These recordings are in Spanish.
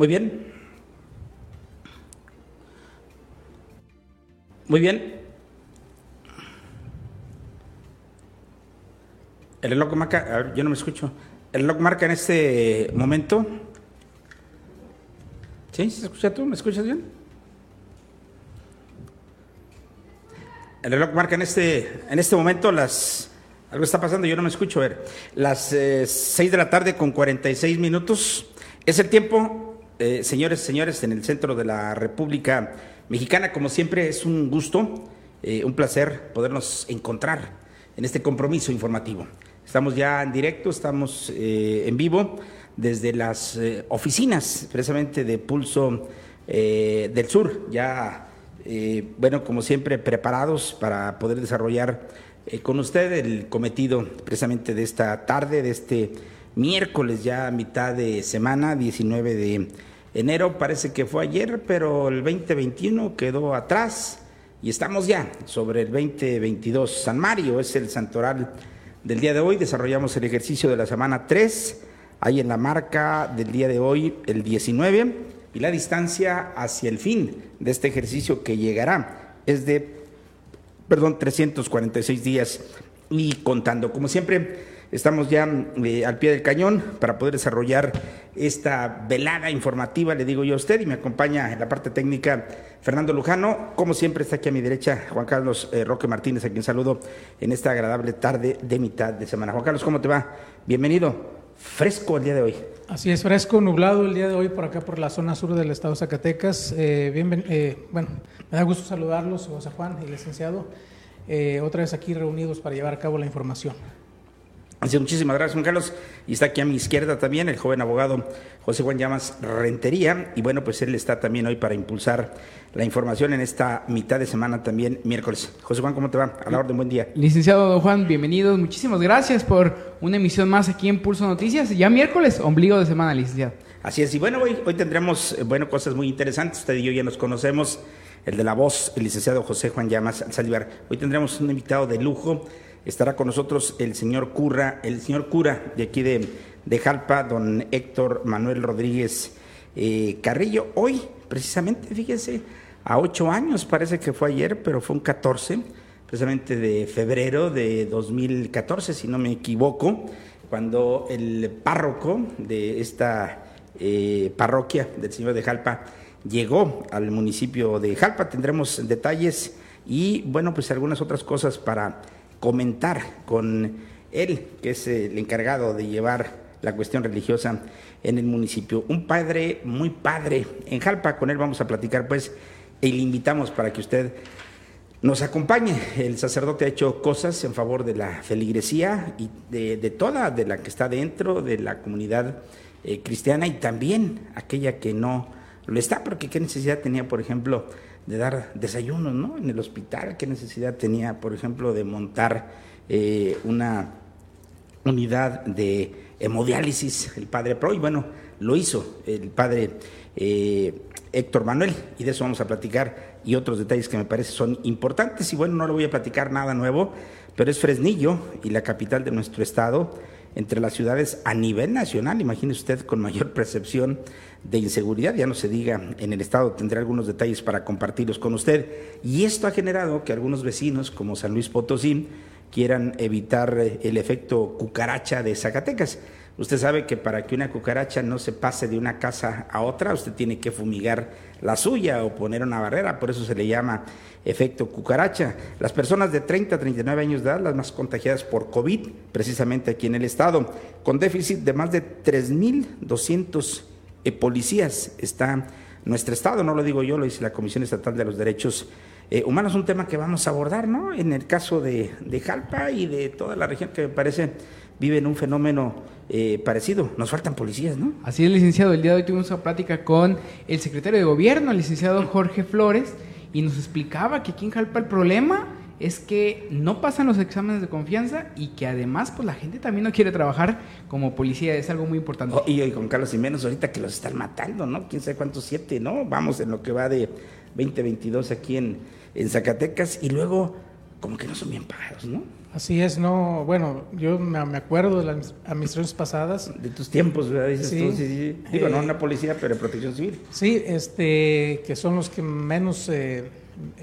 Muy bien. Muy bien. El reloj marca, a ver, yo no me escucho. El reloj marca en este momento. ¿Sí? ¿Se escucha tú? ¿Me escuchas bien? El reloj marca en este, en este momento las... Algo está pasando, yo no me escucho. A ver, las eh, 6 de la tarde con 46 minutos. Es el tiempo, eh, señores, señores, en el centro de la República Mexicana. Como siempre, es un gusto, eh, un placer podernos encontrar en este compromiso informativo. Estamos ya en directo, estamos eh, en vivo desde las oficinas precisamente de Pulso del Sur, ya, bueno, como siempre, preparados para poder desarrollar con usted el cometido precisamente de esta tarde, de este miércoles, ya mitad de semana, 19 de enero. Parece que fue ayer, pero el 2021 quedó atrás y estamos ya sobre el 2022. San Mario es el santoral del día de hoy. Desarrollamos el ejercicio de la semana 3, ahí en la marca del día de hoy, el 19, y la distancia hacia el fin de este ejercicio que llegará es de, perdón, 346 días y contando. Como siempre, estamos ya eh, al pie del cañón para poder desarrollar esta velada informativa, le digo yo a usted, y me acompaña en la parte técnica Fernando Lujano. Como siempre, está aquí a mi derecha Juan Carlos eh, Roque Martínez, a quien saludo en esta agradable tarde de mitad de semana. Juan Carlos, ¿cómo te va? Bienvenido. Fresco el día de hoy. Así es, fresco, nublado el día de hoy por acá, por la zona sur del estado de Zacatecas. Eh, eh, bueno, me da gusto saludarlos, José Juan y licenciado, otra vez aquí reunidos para llevar a cabo la información. Así es, muchísimas gracias, Juan Carlos. Y está aquí a mi izquierda también el joven abogado José Juan Llamas Rentería. Y bueno, pues él está también hoy para impulsar la información en esta mitad de semana también, miércoles. José Juan, ¿cómo te va? A la orden, buen día. Licenciado Don Juan, bienvenidos. Muchísimas gracias por una emisión más aquí en Pulso Noticias. Ya miércoles, ombligo de semana, licenciado. Así es, y bueno, hoy, hoy tendremos, eh, bueno, cosas muy interesantes. Usted y yo ya nos conocemos, el de la voz, el licenciado José Juan Llamas Salivar. Hoy tendremos un invitado de lujo. Estará con nosotros el señor Curra, el señor cura de aquí de, de Jalpa, don Héctor Manuel Rodríguez eh, Carrillo. Hoy, precisamente, fíjese, a ocho años, parece que fue ayer, pero fue un 14, precisamente de febrero de 2014, si no me equivoco, cuando el párroco de esta eh, parroquia del Señor de Jalpa llegó al municipio de Jalpa. Tendremos detalles y, bueno, pues algunas otras cosas para comentar con él, que es el encargado de llevar la cuestión religiosa en el municipio. Un padre muy padre en Jalpa, con él vamos a platicar pues y le invitamos para que usted nos acompañe. El sacerdote ha hecho cosas en favor de la feligresía y de, de toda, de la que está dentro de la comunidad eh, cristiana y también aquella que no lo está, porque qué necesidad tenía, por ejemplo, de dar desayunos ¿no? en el hospital, qué necesidad tenía, por ejemplo, de montar eh, una unidad de hemodiálisis, el padre Pro, y bueno, lo hizo el padre eh, Héctor Manuel, y de eso vamos a platicar, y otros detalles que me parece son importantes, y bueno, no le voy a platicar nada nuevo, pero es Fresnillo y la capital de nuestro estado, entre las ciudades a nivel nacional, imagine usted con mayor percepción de inseguridad, ya no se diga en el estado, tendré algunos detalles para compartirlos con usted, y esto ha generado que algunos vecinos, como San Luis Potosí, quieran evitar eh, el efecto cucaracha de Zacatecas. Usted sabe que para que una cucaracha no se pase de una casa a otra, usted tiene que fumigar la suya o poner una barrera, por eso se le llama efecto cucaracha. Las personas de 30 a 39 años de edad, las más contagiadas por COVID, precisamente aquí en el estado, con déficit de más de 3.200 eh, policías está nuestro estado, no lo digo yo, lo dice la Comisión Estatal de los Derechos eh, Humanos, un tema que vamos a abordar, ¿no? En el caso de, de Jalpa y de toda la región que me parece vive en un fenómeno eh, parecido. Nos faltan policías, ¿no? Así es, licenciado. El día de hoy tuvimos una plática con el secretario de Gobierno, el licenciado Jorge Flores, y nos explicaba que aquí en Jalpa el problema es que no pasan los exámenes de confianza y que además pues la gente también no quiere trabajar como policía, es algo muy importante. Oh, y, y con Carlos Jiménez ahorita que los están matando, ¿no? Quién sabe cuántos siete, ¿no? Vamos en lo que va de 2022 aquí en, en Zacatecas y luego como que no son bien pagados, ¿no? Así es, no, bueno, yo me, acuerdo de las administraciones pasadas. De tus tiempos, ¿verdad? Dices sí, tú, sí, sí. Digo, no una policía, pero protección civil. Sí, este, que son los que menos, eh,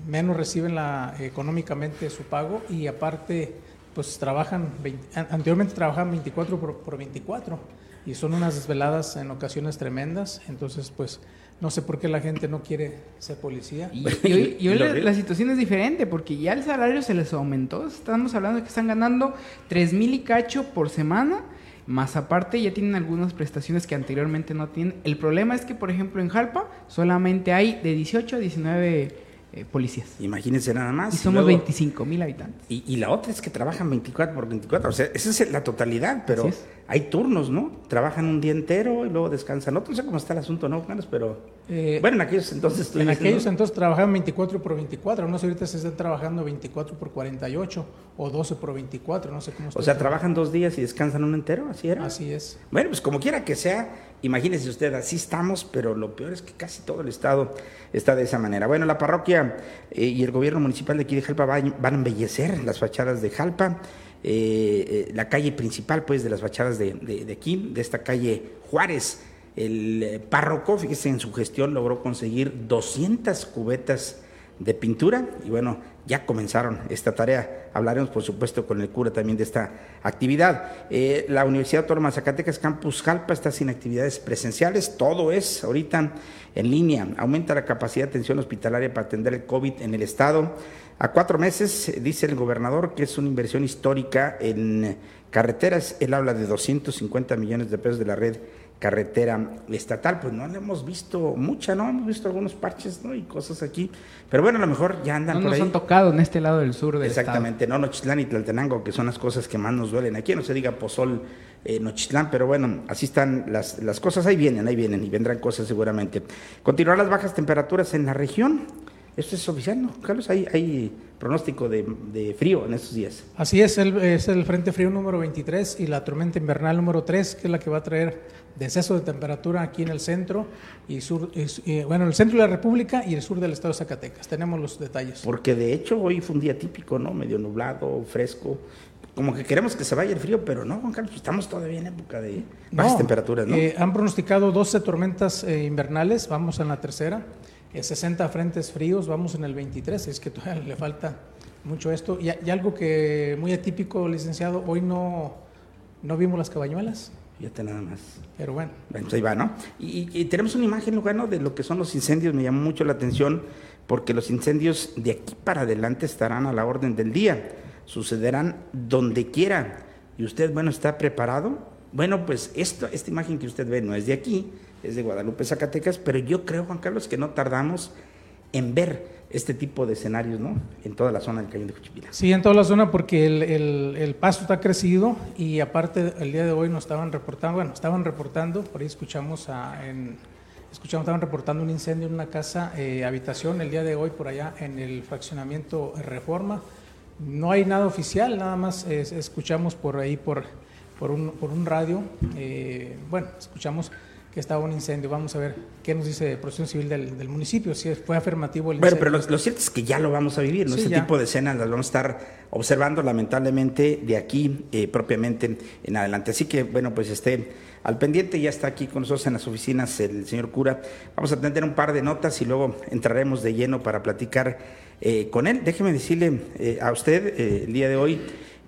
menos reciben la, económicamente su pago y aparte, pues trabajan, anteriormente trabajaban 24 por, por 24 y son unas desveladas en ocasiones tremendas, entonces pues no sé por qué la gente no quiere ser policía. Y, hoy, la, situación es diferente porque ya el salario se les aumentó. Estamos hablando de que están ganando 3 mil y cacho por semana. Más aparte ya tienen algunas prestaciones que anteriormente no tienen. El problema es que, por ejemplo, en Jalpa solamente hay de 18 a 19 eh, policías. Imagínense nada más. Y somos 25 mil habitantes. Y, la otra es que trabajan 24 por 24. O sea, esa es la totalidad, pero hay turnos, ¿no? Trabajan un día entero y luego descansan otro. No sé cómo está el asunto, ¿no, Pero eh, bueno, en aquellos entonces... En aquellos entonces trabajaban 24 por 24. No sé, ahorita se están trabajando 24 por 48 o 12 por 24, no sé cómo está. O sea, trabajan dos días y descansan uno entero, ¿así era? Así es. Bueno, pues como quiera que sea, imagínese usted, así estamos, pero lo peor es que casi todo el estado está de esa manera. Bueno, la parroquia eh, y el gobierno municipal de aquí de Jalpa van a embellecer las fachadas de Jalpa. Eh, eh, la calle principal, pues, de las fachadas de, de, aquí, de esta calle Juárez. El eh, párroco, fíjese, en su gestión logró conseguir 200 cubetas de pintura y bueno, ya comenzaron esta tarea. Hablaremos, por supuesto, con el cura también de esta actividad. la Universidad Autónoma Zacatecas Campus Jalpa está sin actividades presenciales, todo es ahorita en línea. Aumenta la capacidad de atención hospitalaria para atender el COVID en el estado. A cuatro meses, dice el gobernador que es una inversión histórica en carreteras. Él habla de 250 millones de pesos de la red carretera estatal. Pues no le hemos visto mucha, ¿no? Hemos visto algunos parches, ¿no? Y cosas aquí. Pero bueno, a lo mejor ya andan no por nos han tocado en este lado del sur del Exactamente, no Nochitlán y Tlaltenango, que son las cosas que más nos duelen. Aquí no se diga Pozol, eh, Nochitlán, pero bueno, así están las, las cosas. Ahí vienen, ahí vienen y vendrán cosas seguramente. Continuar las bajas temperaturas en la región. Esto es oficial, ¿no? Carlos, hay, hay pronóstico de, frío en estos días. Así es, el, es el Frente Frío número 23 y la tormenta invernal número 3, que es la que va a traer descenso de temperatura aquí en el centro y sur, bueno, el centro de la República y el sur del estado de Zacatecas. Tenemos los detalles. Porque de hecho hoy fue un día típico, ¿no? Medio nublado, fresco. Como que queremos que se vaya el frío, pero no, Juan Carlos, estamos todavía en época de bajas temperaturas, ¿no? Eh, han pronosticado 12 tormentas eh, invernales, vamos en la tercera. 60 eh, frentes fríos, vamos en el 23, es que todavía le falta mucho esto. Y, algo que muy atípico, licenciado, hoy no, no vimos las cabañuelas. Fíjate nada más. Pero bueno. Pues ahí va, ¿no? Y, tenemos una imagen, bueno, de lo que son los incendios, me llamó mucho la atención, porque los incendios de aquí para adelante estarán a la orden del día, sucederán donde quiera. Y usted, bueno, está preparado. Bueno, pues esto, esta imagen que usted ve no es de aquí, es de Guadalupe, Zacatecas, pero yo creo, Juan Carlos, que no tardamos en ver este tipo de escenarios, ¿no? En toda la zona del Cañón de Juchipila. Sí, en toda la zona porque el, paso está crecido y aparte el día de hoy nos estaban reportando, bueno, estaban reportando, por ahí escuchamos a, escuchamos, estaban reportando un incendio en una casa, eh, habitación, el día de hoy por allá en el fraccionamiento Reforma. No hay nada oficial, nada más escuchamos por ahí, por, por, un, por un radio, eh, bueno, escuchamos que estaba un incendio. Vamos a ver qué nos dice Protección Civil del, municipio, si fue afirmativo el Bueno, pero lo, cierto es que ya lo vamos a vivir, ¿no? Ese tipo de escenas las vamos a estar observando lamentablemente de aquí eh, propiamente en adelante. Así que, bueno, pues esté al pendiente, ya está aquí con nosotros en las oficinas el señor cura. Vamos a tener un par de notas y luego entraremos de lleno para platicar eh, con él. Déjeme decirle eh, a usted el día de hoy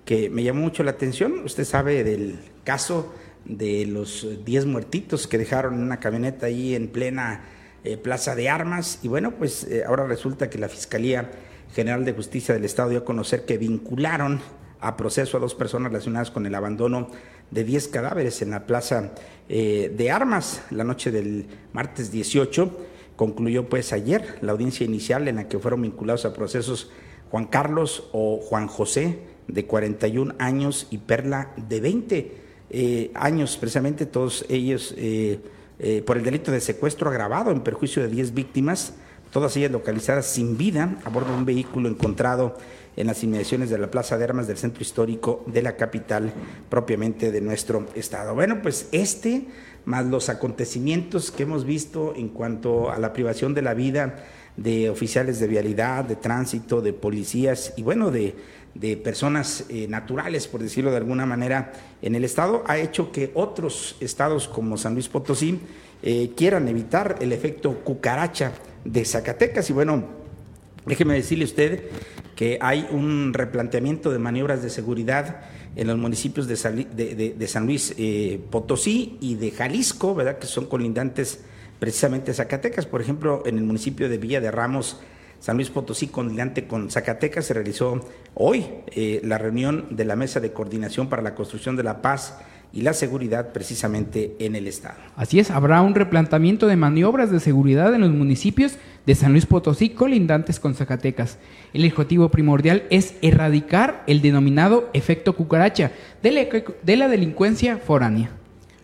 que me llamó mucho la atención. Usted sabe del caso de los 10 muertitos que dejaron en una camioneta ahí en plena eh, plaza de armas. Y bueno, pues eh, ahora resulta que la Fiscalía General de Justicia del Estado dio a conocer que vincularon a proceso a dos personas relacionadas con el abandono de 10 cadáveres en la plaza eh, de armas la noche del martes 18. Concluyó pues ayer la audiencia inicial en la que fueron vinculados a procesos Juan Carlos o Juan José de 41 años y Perla de 20 eh, años, precisamente todos ellos eh, eh, por el delito de secuestro agravado en perjuicio de 10 víctimas, todas ellas localizadas sin vida a bordo de un vehículo encontrado en las inmediaciones de la Plaza de Armas del centro histórico de la capital propiamente de nuestro estado. Bueno, pues este, más los acontecimientos que hemos visto en cuanto a la privación de la vida de oficiales de vialidad, de tránsito, de policías y bueno, de, personas eh, naturales, por decirlo de alguna manera, en el Estado, ha hecho que otros estados como San Luis Potosí eh, quieran evitar el efecto cucaracha de Zacatecas. Y bueno, déjeme decirle usted que hay un replanteamiento de maniobras de seguridad en los municipios de, San Luis eh, Potosí y de Jalisco, ¿verdad? que son colindantes precisamente a Zacatecas. Por ejemplo, en el municipio de Villa de Ramos, San Luis Potosí, colindante con Zacatecas, se realizó hoy eh, la reunión de la Mesa de Coordinación para la Construcción de la Paz y la seguridad precisamente en el Estado. Así es, habrá un replanteamiento de maniobras de seguridad en los municipios de San Luis Potosí colindantes con Zacatecas. El objetivo primordial es erradicar el denominado efecto cucaracha de la, delincuencia foránea.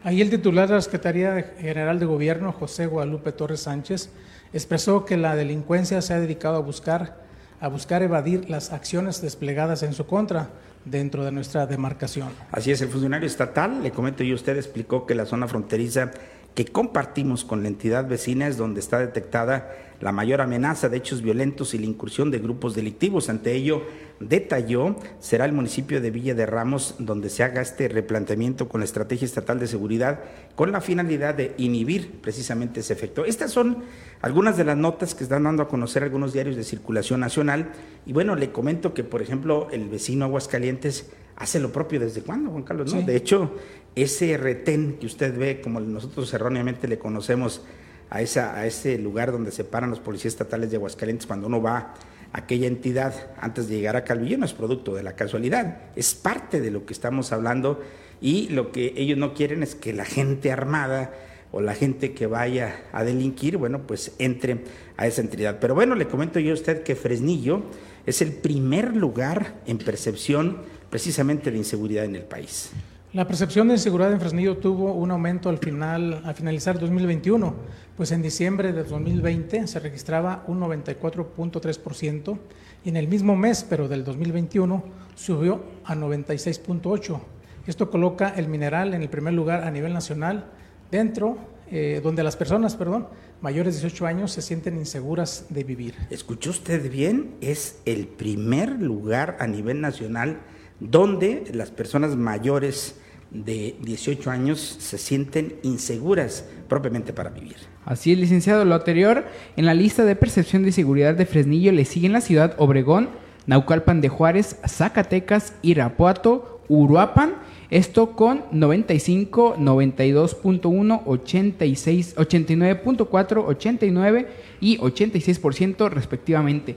Ahí el titular de la Secretaría General de Gobierno, José Guadalupe Torres Sánchez, expresó que la delincuencia se ha dedicado a buscar, a buscar evadir las acciones desplegadas en su contra, dentro de nuestra demarcación. Así es, el funcionario estatal, le comento yo, usted explicó que la zona fronteriza que compartimos con la entidad vecina es donde está detectada la mayor amenaza de hechos violentos y la incursión de grupos delictivos. Ante ello, detalló, será el municipio de Villa de Ramos donde se haga este replanteamiento con la Estrategia Estatal de Seguridad con la finalidad de inhibir precisamente ese efecto. Estas son algunas de las notas que están dando a conocer algunos diarios de circulación nacional. Y bueno, le comento que, por ejemplo, el vecino Aguascalientes hace lo propio desde cuándo, Juan Carlos. ¿no? De hecho, ese retén que usted ve, como nosotros erróneamente le conocemos a, esa, a ese lugar donde se paran los policías estatales de Aguascalientes cuando uno va a aquella entidad antes de llegar a Calvillo, no es producto de la casualidad, es parte de lo que estamos hablando y lo que ellos no quieren es que la gente armada o la gente que vaya a delinquir, bueno, pues entre a esa entidad. Pero bueno, le comento yo a usted que Fresnillo es el primer lugar en percepción precisamente de inseguridad en el país. La percepción de inseguridad en Fresnillo tuvo un aumento al final, al finalizar 2021, pues en diciembre de 2020 se registraba un 94.3% y en el mismo mes, pero del 2021, subió a 96.8%. Esto coloca el mineral en el primer lugar a nivel nacional, dentro, eh, donde las personas, perdón, mayores de 18 años se sienten inseguras de vivir. ¿Escuchó usted bien? Es el primer lugar a nivel nacional donde las personas mayores de 18 años se sienten inseguras propiamente para vivir. Así es, licenciado. Lo anterior, en la lista de percepción de seguridad de Fresnillo le siguen la ciudad Obregón, Naucalpan de Juárez, Zacatecas, Irapuato, Uruapan esto con 95, 92.1, 86, 89.4, 89 y 86% respectivamente.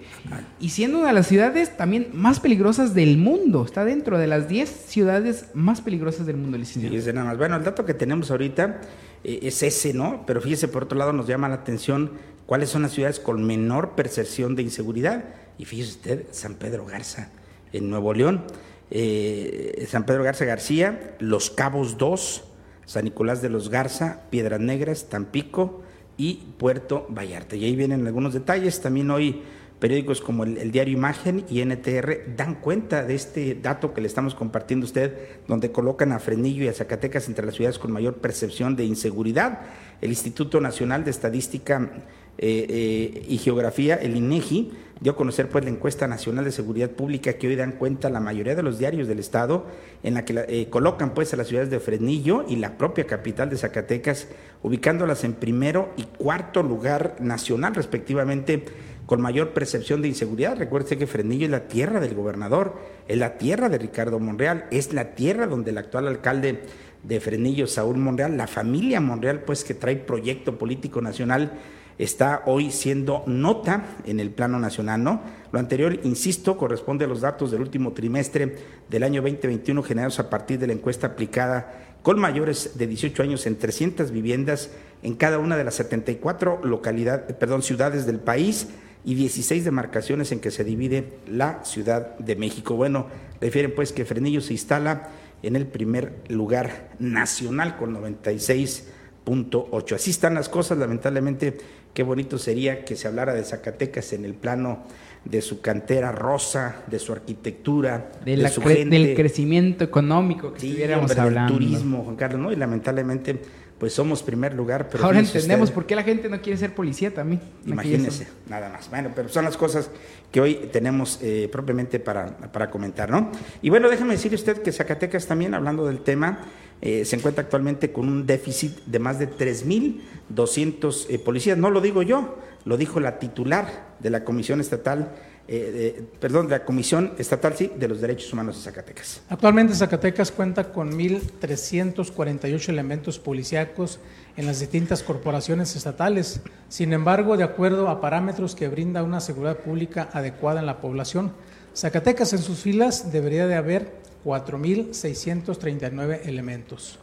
Y siendo una de las ciudades también más peligrosas del mundo. Está dentro de las 10 ciudades más peligrosas del mundo, licenciado. Sí, nada más. Bueno, el dato que tenemos ahorita eh, es ese, ¿no? Pero fíjese, por otro lado, nos llama la atención cuáles son las ciudades con menor percepción de inseguridad. Y fíjese usted, San Pedro Garza, en Nuevo León. Eh, San Pedro Garza García, Los Cabos 2, San Nicolás de los Garza, Piedras Negras, Tampico y Puerto Vallarta. Y ahí vienen algunos detalles. También hoy periódicos como el, Diario Imagen y NTR dan cuenta de este dato que le estamos compartiendo a usted, donde colocan a Frenillo y a Zacatecas entre las ciudades con mayor percepción de inseguridad. El Instituto Nacional de Estadística eh, eh, y Geografía, el INEGI, dio a conocer pues la encuesta nacional de seguridad pública que hoy dan cuenta la mayoría de los diarios del estado en la que eh, colocan pues a las ciudades de Fresnillo y la propia capital de Zacatecas ubicándolas en primero y cuarto lugar nacional respectivamente con mayor percepción de inseguridad. Recuerde que Fresnillo es la tierra del gobernador, es la tierra de Ricardo Monreal, es la tierra donde el actual alcalde de Fresnillo, Saúl Monreal, la familia Monreal pues que trae proyecto político nacional está hoy siendo nota en el plano nacional, ¿no? Lo anterior, insisto, corresponde a los datos del último trimestre del año 2021 generados a partir de la encuesta aplicada con mayores de 18 años en 300 viviendas en cada una de las 74 localidades, perdón, ciudades del país y 16 demarcaciones en que se divide la Ciudad de México. Bueno, refieren pues que Frenillo se instala en el primer lugar nacional con 96.8. Así están las cosas, lamentablemente Qué bonito sería que se hablara de Zacatecas en el plano de su cantera rosa, de su arquitectura, de, su gente. del crecimiento económico que estuviéramos hablando. Del turismo, Juan Carlos, ¿no? Y lamentablemente, pues somos primer lugar. Pero Ahora entendemos por qué la gente no quiere ser policía también. Imagínese, nada más. Bueno, pero son las cosas que hoy tenemos eh, propiamente para, para, comentar, ¿no? Y bueno, déjeme decirle usted que Zacatecas también, hablando del tema, eh, se encuentra actualmente con un déficit de más de 3.200 eh, policías. No lo digo yo, lo dijo la titular de la Comisión Estatal eh, perdón, de la Comisión Estatal de los Derechos Humanos de Zacatecas. Actualmente Zacatecas cuenta con 1.348 elementos policíacos en las distintas corporaciones estatales. Sin embargo, de acuerdo a parámetros que brinda una seguridad pública adecuada en la población, Zacatecas en sus filas debería de haber 4.639 elementos.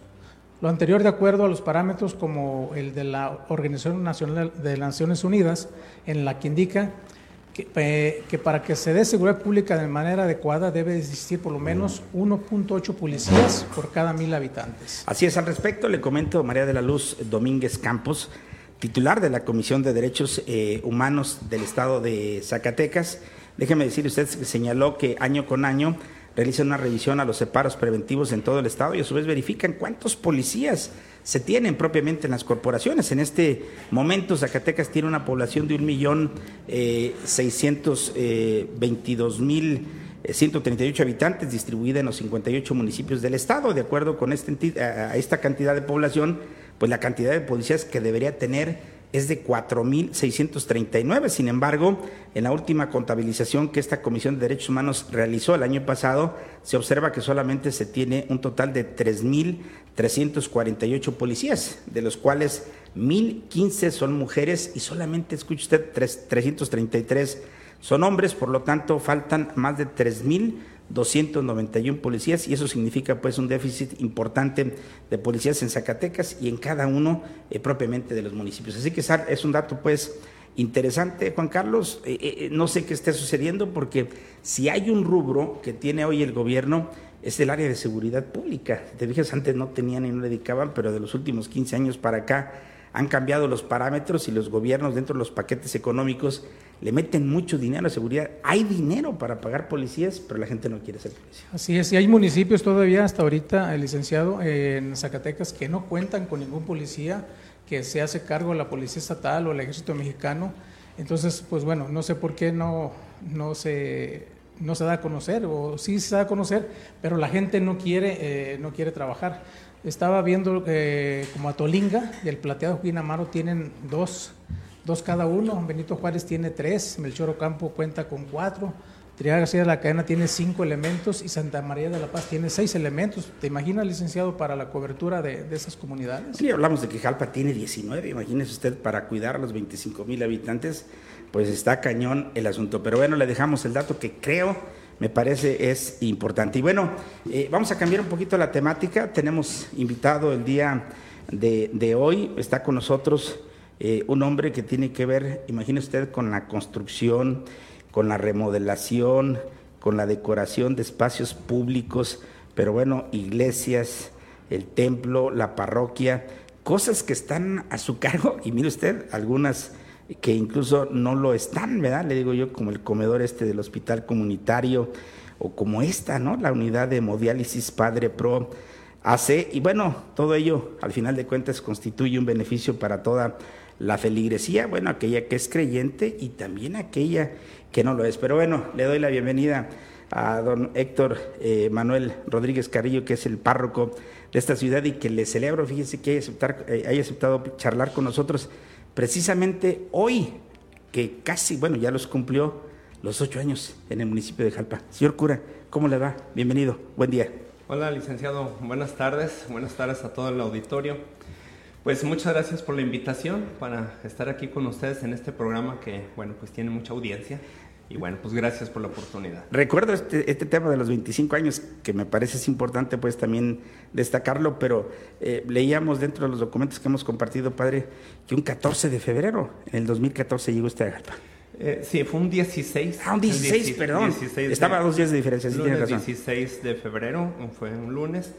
Lo anterior de acuerdo a los parámetros como el de la Organización Nacional de las Naciones Unidas, en la que indica eh, que, para que se dé seguridad pública de manera adecuada debe existir por lo menos 1.8 policías por cada mil habitantes. Así es, al respecto le comento María de la Luz Domínguez Campos, titular de la Comisión de Derechos eh, Humanos del Estado de Zacatecas. Déjeme decir, usted señaló que año con año realizan una revisión a los separos preventivos en todo el Estado y a su vez verifican cuántos policías se tienen propiamente en las corporaciones. En este momento Zacatecas tiene una población de un millón eh, seiscientos eh, veintidós mil 138 eh, habitantes distribuida en los 58 municipios del estado. De acuerdo con este, a esta cantidad de población, pues la cantidad de policías que debería tener es de 4.639. Sin embargo, en la última contabilización que esta Comisión de Derechos Humanos realizó el año pasado, se observa que solamente se tiene un total de 3.348 policías, de los cuales 1.015 son mujeres y solamente, escuche usted, 333 son hombres, por lo tanto faltan más de 3.000 291 policías y eso significa pues un déficit importante de policías en Zacatecas y en cada uno eh, propiamente de los municipios. Así que es un dato pues interesante, Juan Carlos. Eh, eh, no sé qué esté sucediendo porque si hay un rubro que tiene hoy el gobierno es el área de seguridad pública. Te fijas, antes no tenían y no dedicaban, pero de los últimos 15 años para acá han cambiado los parámetros y los gobiernos dentro de los paquetes económicos le meten mucho dinero a seguridad. Hay dinero para pagar policías, pero la gente no quiere ser policía. Así es, y hay municipios todavía hasta ahorita, el licenciado, en Zacatecas que no cuentan con ningún policía, que se hace cargo de la Policía Estatal o el Ejército Mexicano. Entonces, pues bueno, no sé por qué no, no se no se da a conocer o sí se da a conocer, pero la gente no quiere eh, no quiere trabajar. Estaba viendo eh, como Tolinga y el Plateado Joaquín Amaro tienen dos, dos cada uno. Benito Juárez tiene tres, Melchor Ocampo cuenta con cuatro. Triana García de la Cadena tiene cinco elementos y Santa María de la Paz tiene seis elementos. ¿Te imaginas, licenciado, para la cobertura de, esas comunidades? Sí, hablamos de que Jalpa tiene 19. Imagínese usted para cuidar a los 25 mil habitantes, pues está cañón el asunto. Pero bueno, le dejamos el dato que creo me parece es importante. Y bueno, eh, vamos a cambiar un poquito la temática. Tenemos invitado el día de, hoy, está con nosotros eh, un hombre que tiene que ver, imagine usted, con la construcción, con la remodelación, con la decoración de espacios públicos, pero bueno, iglesias, el templo, la parroquia, cosas que están a su cargo. Y mire usted, algunas que incluso no lo están, ¿verdad? Le digo yo, como el comedor este del hospital comunitario o como esta, ¿no? La unidad de hemodiálisis Padre Pro AC. Y bueno, todo ello, al final de cuentas, constituye un beneficio para toda la feligresía, bueno, aquella que es creyente y también aquella que no lo es. Pero bueno, le doy la bienvenida a don Héctor eh, Manuel Rodríguez Carrillo, que es el párroco de esta ciudad y que le celebro, fíjese que haya, eh, haya aceptado charlar con nosotros precisamente hoy, que casi, bueno, ya los cumplió los ocho años en el municipio de Jalpa. Señor cura, ¿cómo le va? Bienvenido, buen día. Hola, licenciado, buenas tardes, buenas tardes a todo el auditorio. Pues muchas gracias por la invitación para estar aquí con ustedes en este programa que, bueno, pues tiene mucha audiencia. Y bueno, pues gracias por la oportunidad. Recuerdo este, este tema de los 25 años, que me parece es importante pues también destacarlo, pero eh, leíamos dentro de los documentos que hemos compartido, padre, que un 14 de febrero, en el 2014 llegó usted a Galpa. Eh, sí, fue un 16. Ah, un 16, perdón. Estaba a dos días de diferencia, sí lunes 16 de febrero, fue un lunes,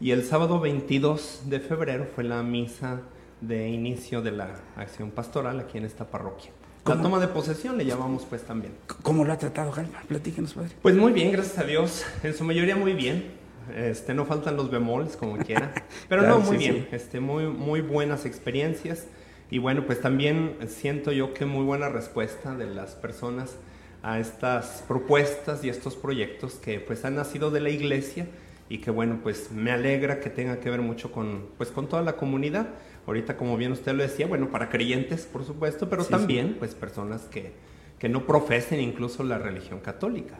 y el sábado 22 de febrero fue la misa de inicio de la acción pastoral aquí en esta parroquia. La toma de posesión le llamamos pues también. ¿Cómo lo ha tratado Jalpa? Platíquenos, padre. Pues muy bien, gracias a Dios. En su mayoría muy bien. este, no faltan los bemoles como quiera, pero no, muy bien, este, muy, muy buenas experiencias y bueno, pues también siento yo que muy buena respuesta de las personas a estas propuestas y estos proyectos que pues han nacido de la iglesia y que bueno, pues me alegra que tenga que ver mucho con, pues, con toda la comunidad. Ahorita, como bien usted lo decía, bueno, para creyentes, por supuesto, pero también pues personas que, que no profesen incluso la religión católica.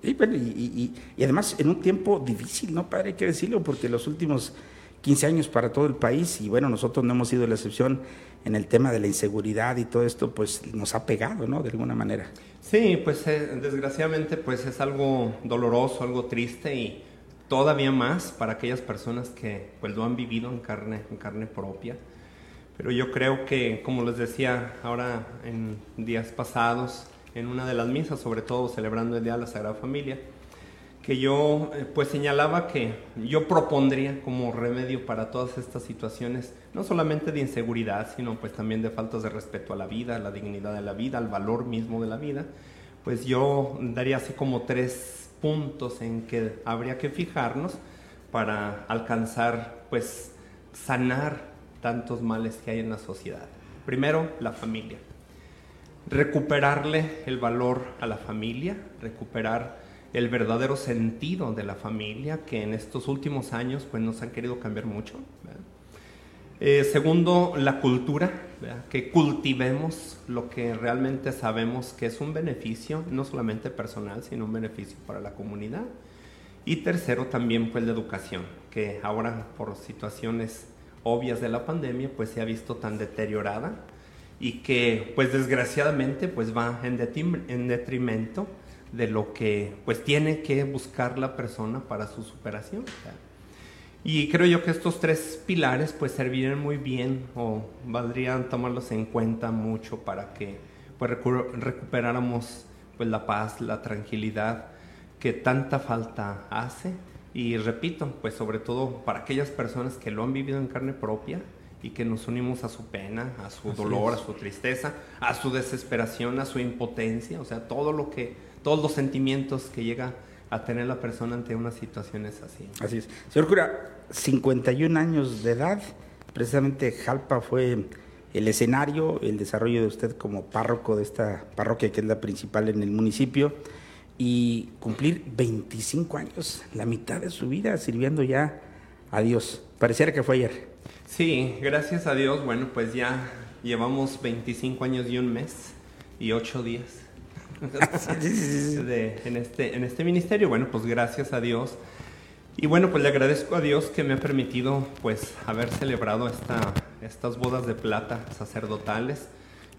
y, y, y, además en un tiempo difícil, ¿no, padre? Hay que decirlo, porque los últimos 15 años para todo el país, y bueno, nosotros no hemos sido la excepción en el tema de la inseguridad y todo esto, pues nos ha pegado, ¿no? De alguna manera. Sí, pues eh, desgraciadamente pues es algo doloroso, algo triste y todavía más para aquellas personas que pues lo han vivido en carne, en carne propia. Pero yo creo que, como les decía ahora en días pasados, en una de las misas, sobre todo celebrando el Día de la Sagrada Familia, que yo eh, pues señalaba que yo propondría como remedio para todas estas situaciones, no solamente de inseguridad, sino pues también de faltas de respeto a la vida, a la dignidad de la vida, al valor mismo de la vida, pues yo daría así como tres puntos en que habría que fijarnos para alcanzar, pues, sanar tantos males que hay en la sociedad. Primero, la familia. Recuperarle el valor a la familia, recuperar el verdadero sentido de la familia, que en estos últimos años pues nos han querido cambiar mucho. Eh, segundo, la cultura, que cultivemos lo que realmente sabemos que es un beneficio, no solamente personal, sino un beneficio para la comunidad. Y tercero, también pues la educación, que ahora por situaciones obvias de la pandemia pues se ha visto tan deteriorada y que pues desgraciadamente pues va en, en detrimento de lo que pues tiene que buscar la persona para su superación. Y creo yo que estos tres pilares pues servirían muy bien o valdrían tomarlos en cuenta mucho para que pues recuperáramos pues la paz, la tranquilidad que tanta falta hace. Y repito, pues sobre todo para aquellas personas que lo han vivido en carne propia y que nos unimos a su pena, a su dolor, a su tristeza, a su desesperación, a su impotencia, o sea, todo lo que todos los sentimientos que llega a tener la persona ante unas situaciones así. Así es. Señor cura, 51 años de edad, precisamente Jalpa fue el escenario, el desarrollo de usted como párroco de esta parroquia que es la principal en el municipio y cumplir 25 años, la mitad de su vida sirviendo ya a Dios. Pareciera que fue ayer. Sí, gracias a Dios, bueno, pues ya llevamos 25 años y un mes y ocho días en, este, en este ministerio. Bueno, pues gracias a Dios. Y bueno, pues le agradezco a Dios que me ha permitido pues haber celebrado esta, estas bodas de plata sacerdotales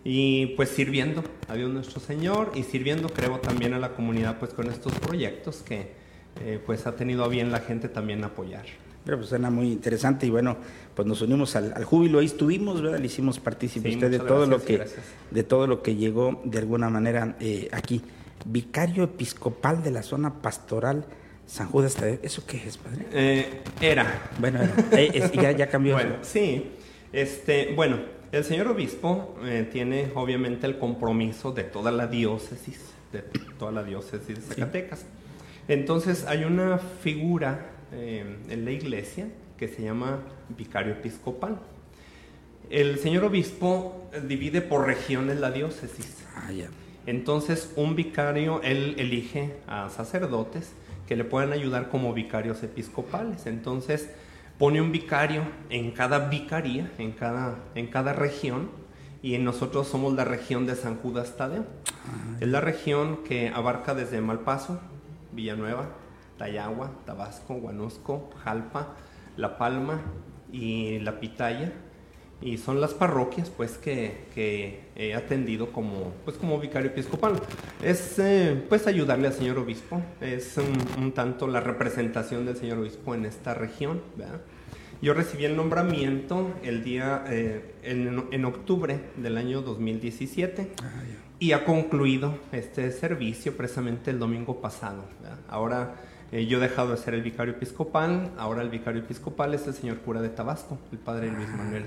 y pues sirviendo a Dios nuestro Señor y sirviendo creo también a la comunidad pues con estos proyectos que eh, pues ha tenido a bien la gente también apoyar. Pero pues suena muy interesante y bueno, pues nos unimos al, júbilo, ahí estuvimos, ¿verdad? Le hicimos partícipe usted de todo lo que de todo lo que llegó de alguna manera eh, aquí. Vicario episcopal de la zona pastoral San Judas Tadeo, ¿eso qué es, padre? Eh, era. Bueno, eh, ya, ya cambió. bueno, sí. Este, bueno, el señor obispo tiene obviamente el compromiso de toda la diócesis, de toda la diócesis de Zacatecas. Entonces hay una figura eh, en la iglesia que se llama vicario episcopal. El señor obispo divide por regiones la diócesis. Ah, Entonces, un vicario, él elige a sacerdotes que le puedan ayudar como vicarios episcopales. Entonces, pone un vicario en cada vicaría, en cada, en cada región, y nosotros somos la región de San Judas Tadeo. Ah, es la región que abarca desde Malpaso, Villanueva, Tayagua, Tabasco, Guanusco, Jalpa, La Palma y La Pitaya. Y son las parroquias pues que, he atendido como, pues, como vicario episcopal. Es eh, pues ayudarle al señor obispo, es un, tanto la representación del señor obispo en esta región. Yo recibí el nombramiento el día, eh, en, octubre del año 2017 ah, y ha concluido este servicio precisamente el domingo pasado. Ahora eh, yo he dejado de ser el vicario episcopal, ahora el vicario episcopal es el señor cura de Tabasco, el padre Luis. Manuel.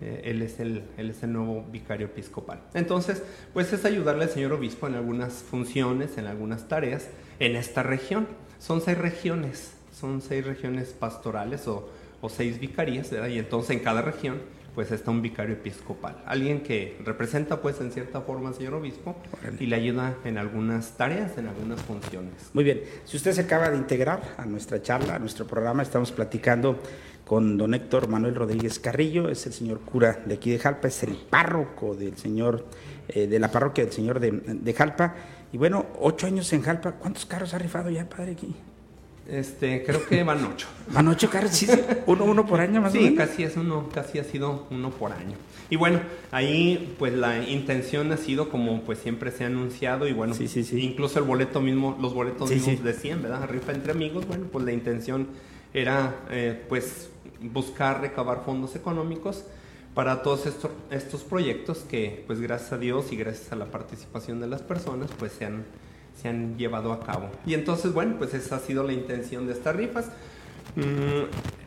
Eh, él, es el, él es el nuevo vicario episcopal. Entonces, pues es ayudarle al señor obispo en algunas funciones, en algunas tareas en esta región. Son seis regiones son seis regiones pastorales o, o seis vicarías, ¿verdad? Y entonces en cada región pues está un vicario episcopal, alguien que representa pues en cierta forma al señor obispo y le ayuda en algunas tareas, en algunas funciones. Muy bien, si usted se acaba de integrar a nuestra charla, a nuestro programa, estamos platicando con don Héctor Manuel Rodríguez Carrillo, es el señor cura de aquí de Jalpa, es el párroco del señor, eh, de la parroquia del señor de, de Jalpa, y bueno, ocho años en Jalpa, ¿cuántos carros ha rifado ya, padre, aquí? Este, creo que van ocho. Van ocho carros, sí, uno, uno por año más sí, o menos. casi es uno, casi ha sido uno por año. Y bueno, ahí pues la intención ha sido como pues siempre se ha anunciado y bueno, Sí, sí, sí. incluso el boleto mismo, los boletos Sí, mismos sí. decían, ¿verdad? Rifa entre amigos, bueno, pues la intención era eh, pues buscar recabar fondos económicos para todos estos, estos proyectos que pues gracias a Dios y gracias a la participación de las personas pues se han, se han llevado a cabo. Y entonces bueno, pues esa ha sido la intención de estas rifas. Mm,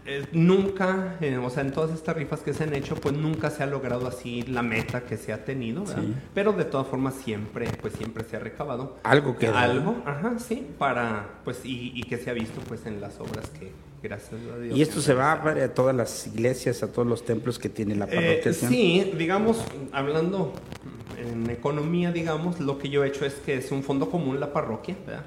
eh, nunca, eh, o sea, en todas estas rifas que se han hecho, pues nunca se ha logrado así la meta que se ha tenido, ¿verdad? Sí. Pero de todas formas siempre, pues siempre se ha recabado Algo queda, algo, ajá, sí, para, pues y, y que se ha visto, pues en las obras que, gracias a Dios. Y esto se va a todas las iglesias, a todos los templos que tiene la Eh, parroquia. ¿sí? sí, digamos, hablando en economía, digamos, lo que yo he hecho es que es un fondo común la parroquia, ¿verdad?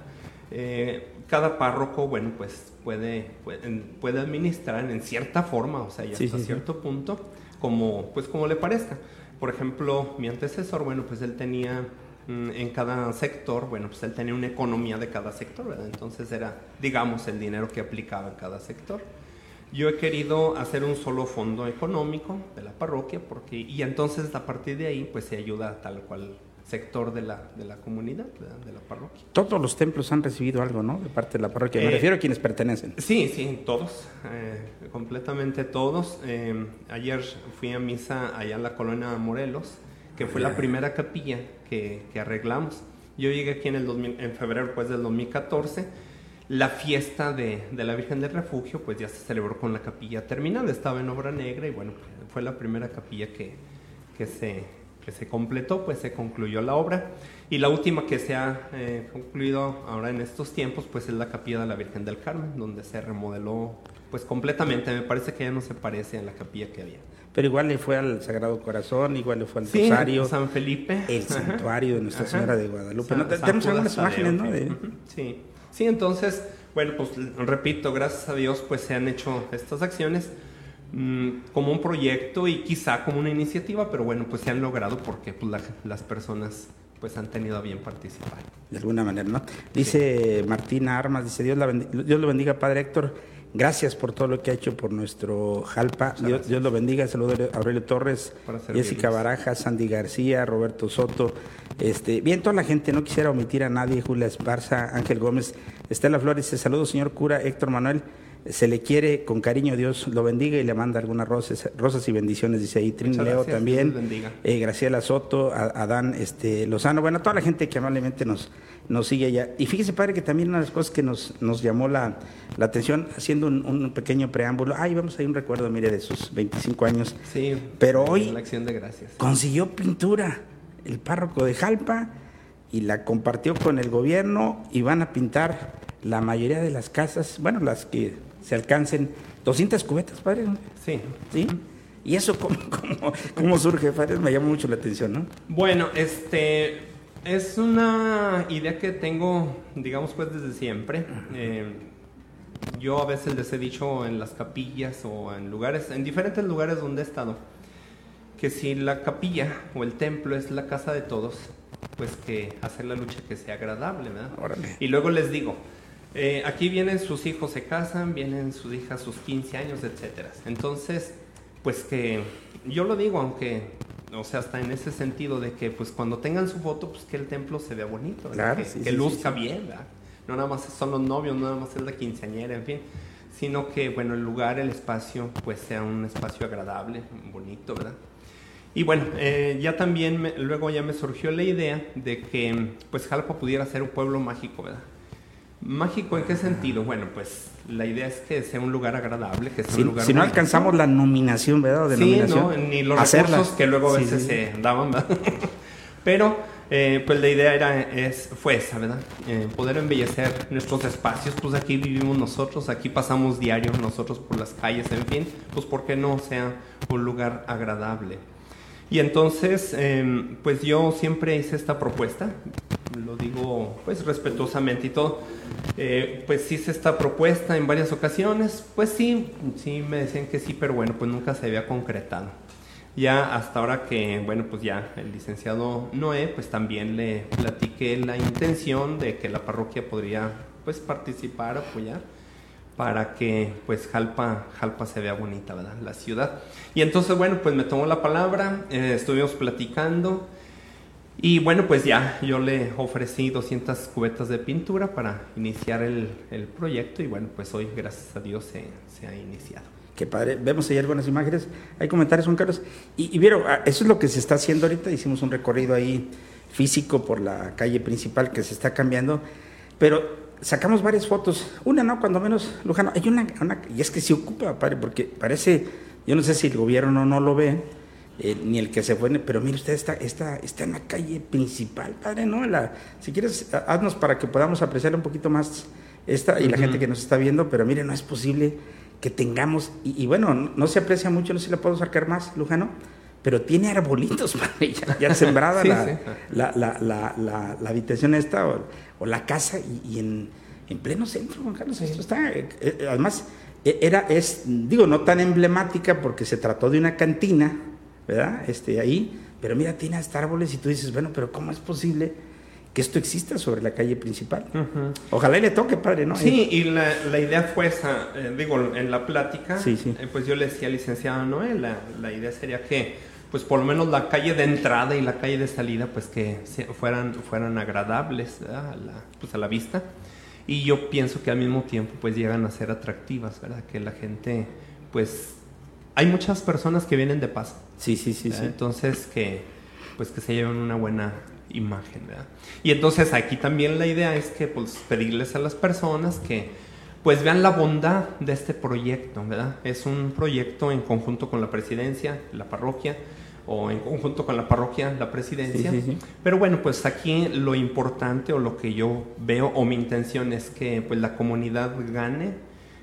Eh, cada párroco, bueno, pues puede, puede, puede administrar en cierta forma, o sea, ya Sí, hasta sí, sí. cierto punto, como, pues como le parezca. Por ejemplo, mi antecesor, bueno, pues él tenía mm, en cada sector, bueno, pues él tenía una economía de cada sector, ¿verdad? Entonces era, digamos, el dinero que aplicaba en cada sector. Yo he querido hacer un solo fondo económico de la parroquia porque y entonces a partir de ahí pues se ayuda a tal cual sector de la, de la comunidad, de la parroquia. Todos los templos han recibido algo, ¿no? De parte de la parroquia. Me Eh, refiero a quienes pertenecen. Sí, sí, todos, eh, completamente todos. Eh, ayer fui a misa allá en la colonia Morelos, que fue la primera capilla que, que arreglamos. Yo llegué aquí en, el 2000 en febrero pues, del 2014. La fiesta de, de la Virgen del Refugio pues ya se celebró con la capilla terminada, estaba en obra negra y bueno, fue la primera capilla que, que se, que se completó, pues se concluyó la obra. Y la última que se ha eh, concluido ahora en estos tiempos, pues es la capilla de la Virgen del Carmen, donde se remodeló pues completamente. Me parece que ya no se parece a la capilla que había. Pero igual le fue al Sagrado Corazón, igual le fue al Sí, Rosario, San Felipe. el Ajá. santuario de Nuestra Ajá. Señora de Guadalupe. San- ¿no? San Tenemos algunas imágenes, ¿no? De- Sí. Sí, entonces, bueno, pues repito, gracias a Dios, pues se han hecho estas acciones mm, como un proyecto y quizá como una iniciativa, pero bueno, pues se han logrado porque pues, la- las personas pues han tenido a bien participar. de alguna manera, ¿no? Dice Martina Armas, dice Dios, la Dios lo bendiga, Padre Héctor. Gracias por todo lo que ha hecho por nuestro Jalpa. Dios. Dios lo bendiga. Saludos a Aurelio Torres. Jessica Baraja, Sandy García, Roberto Soto. Este, bien, toda la gente, no quisiera omitir a nadie, Julia Esparza, Ángel Gómez, Estela Flores, saludos señor cura Héctor Manuel, se le quiere con cariño, Dios lo bendiga y le manda algunas rosas, rosas y bendiciones, dice ahí, Trin Muchas Leo gracias, también, eh, Graciela Soto, a- Adán este, Lozano, bueno, toda la gente que amablemente nos, nos sigue allá. Y fíjese, padre, que también una de las cosas que nos, nos llamó la, la atención, haciendo un, un pequeño preámbulo, ay, vamos a ir un recuerdo, mire, de sus 25 años, Sí, Pero hoy- La acción de gracias. consiguió pintura el párroco de Jalpa y la compartió con el gobierno y van a pintar la mayoría de las casas, bueno, las que se alcancen, 200 cubetas, padre. Sí. ¿sí? ¿Y eso cómo, cómo, cómo surge, padre? Me llama mucho la atención, ¿no? Bueno, este es una idea que tengo, digamos, pues desde siempre. Eh, yo a veces les he dicho en las capillas o en lugares, en diferentes lugares donde he estado, que si la capilla o el templo es la casa de todos, pues que hacer la lucha que sea agradable, ¿verdad? Órale. Y luego les digo, eh, aquí vienen sus hijos, se casan, vienen sus hijas, sus 15 años, etcétera. Entonces, pues que yo lo digo, aunque, o sea, hasta en ese sentido de que, pues cuando tengan su foto, pues que el templo se vea bonito. Claro, que, sí, que sí, luzca sí. bien, ¿verdad? No nada más son los novios, no nada más es la quinceañera, en fin, sino que, bueno, el lugar, el espacio, pues sea un espacio agradable, bonito, ¿verdad? Y bueno, eh, ya también me- luego ya me surgió la idea de que pues Jalpa pudiera ser un pueblo mágico, ¿verdad? ¿Mágico en qué sentido? Bueno, pues la idea es que sea un lugar agradable, que sea Si, un lugar si no alcanzamos la nominación, ¿verdad? O Sí, no, ni los hacerla. recursos que luego a Sí, veces sí, sí. se daban, ¿verdad? Pero eh, pues la idea era, es, fue esa, ¿verdad? Eh, poder embellecer nuestros espacios, pues aquí vivimos nosotros, aquí pasamos diario nosotros por las calles, en fin, pues ¿por qué no sea un lugar agradable? Y entonces, em, pues yo siempre hice esta propuesta, lo digo pues respetuosamente y todo, eh, pues hice esta propuesta en varias ocasiones, pues sí, sí me decían que sí, pero bueno, pues nunca se había concretado. Ya hasta ahora que, bueno, pues ya el licenciado Noé, pues también le platiqué la intención de que la parroquia podría, pues, participar, apoyar, para que, pues, Jalpa, Jalpa se vea bonita, ¿verdad? La ciudad. Y entonces, bueno, pues me tomó la palabra, eh, estuvimos platicando, y bueno, pues ya yo le ofrecí 200 cubetas de pintura para iniciar el, el proyecto, y bueno, pues hoy, gracias a Dios, se, se ha iniciado. Qué padre. Vemos ahí algunas imágenes. Hay comentarios, Juan Carlos. Y, y vieron, ah, eso es lo que se está haciendo ahorita. Hicimos un recorrido ahí físico por la calle principal que se está cambiando. Pero sacamos varias fotos. Una, ¿no? Cuando menos, Lujano. Hay una y es que se ocupa, padre, porque parece, yo no sé si el gobierno no lo ve, eh, ni el que se fue, pero mire usted, está, está, está en la calle principal, padre, ¿no? La, si quieres, haznos para que podamos apreciar un poquito más esta y uh -huh. la gente que nos está viendo, pero mire, no es posible que tengamos, y, y, bueno, no se aprecia mucho, no sé si la puedo sacar más, Lujano, pero tiene arbolitos, ya, ya sembrada sí, la, sí. La, la, la, habitación esta o, o la casa y, y en, en, pleno centro, Juan Carlos, esto está, eh, eh, además, eh, era, es, digo, no tan emblemática porque se trató de una cantina, ¿verdad? Este, ahí, pero mira, tiene hasta árboles y tú dices, bueno, pero ¿cómo es posible? que esto exista sobre la calle principal. Uh -huh. Ojalá y le toque, padre, ¿no? Sí, y la, la idea fue esa, eh, digo, en la plática, sí, sí. Eh, pues yo le decía al licenciado Noel, la, la, idea sería que, pues por lo menos la calle de entrada y la calle de salida, pues que fueran, fueran agradables a la, pues a la vista. Y yo pienso que al mismo tiempo, pues llegan a ser atractivas, ¿verdad? Que la gente, pues, hay muchas personas que vienen de paso. Sí, sí, sí. sí. Entonces, que, pues que se lleven una buena imagen, ¿verdad? Y entonces aquí también la idea es que pues pedirles a las personas que pues vean la bondad de este proyecto, ¿verdad? Es un proyecto en conjunto con la presidencia, la parroquia, o en conjunto con la parroquia, la presidencia. Sí, sí, sí. Pero bueno, pues aquí lo importante o lo que yo veo o mi intención es que pues la comunidad gane,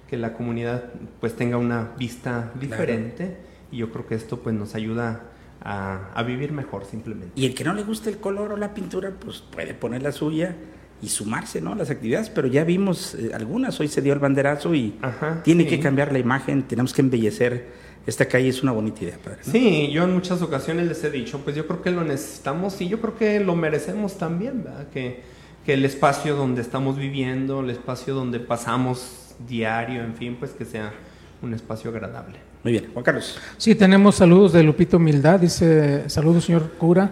que la comunidad pues tenga una vista diferente claro. Y yo creo que esto pues nos ayuda a, a, vivir mejor simplemente. Y el que no le guste el color o la pintura, pues puede poner la suya y sumarse ¿no? a las actividades, pero ya vimos eh, algunas, hoy se dio el banderazo y Ajá, tiene sí. que cambiar la imagen, tenemos que embellecer. Esta calle es una bonita idea, padre. ¿no? Sí, yo en muchas ocasiones les he dicho, pues yo creo que lo necesitamos y yo creo que lo merecemos también, ¿verdad? Que, que el espacio donde estamos viviendo, el espacio donde pasamos diario, en fin, pues que sea un espacio agradable. Muy bien, Juan Carlos. Sí, tenemos saludos de Lupito Humildad, dice saludos señor cura,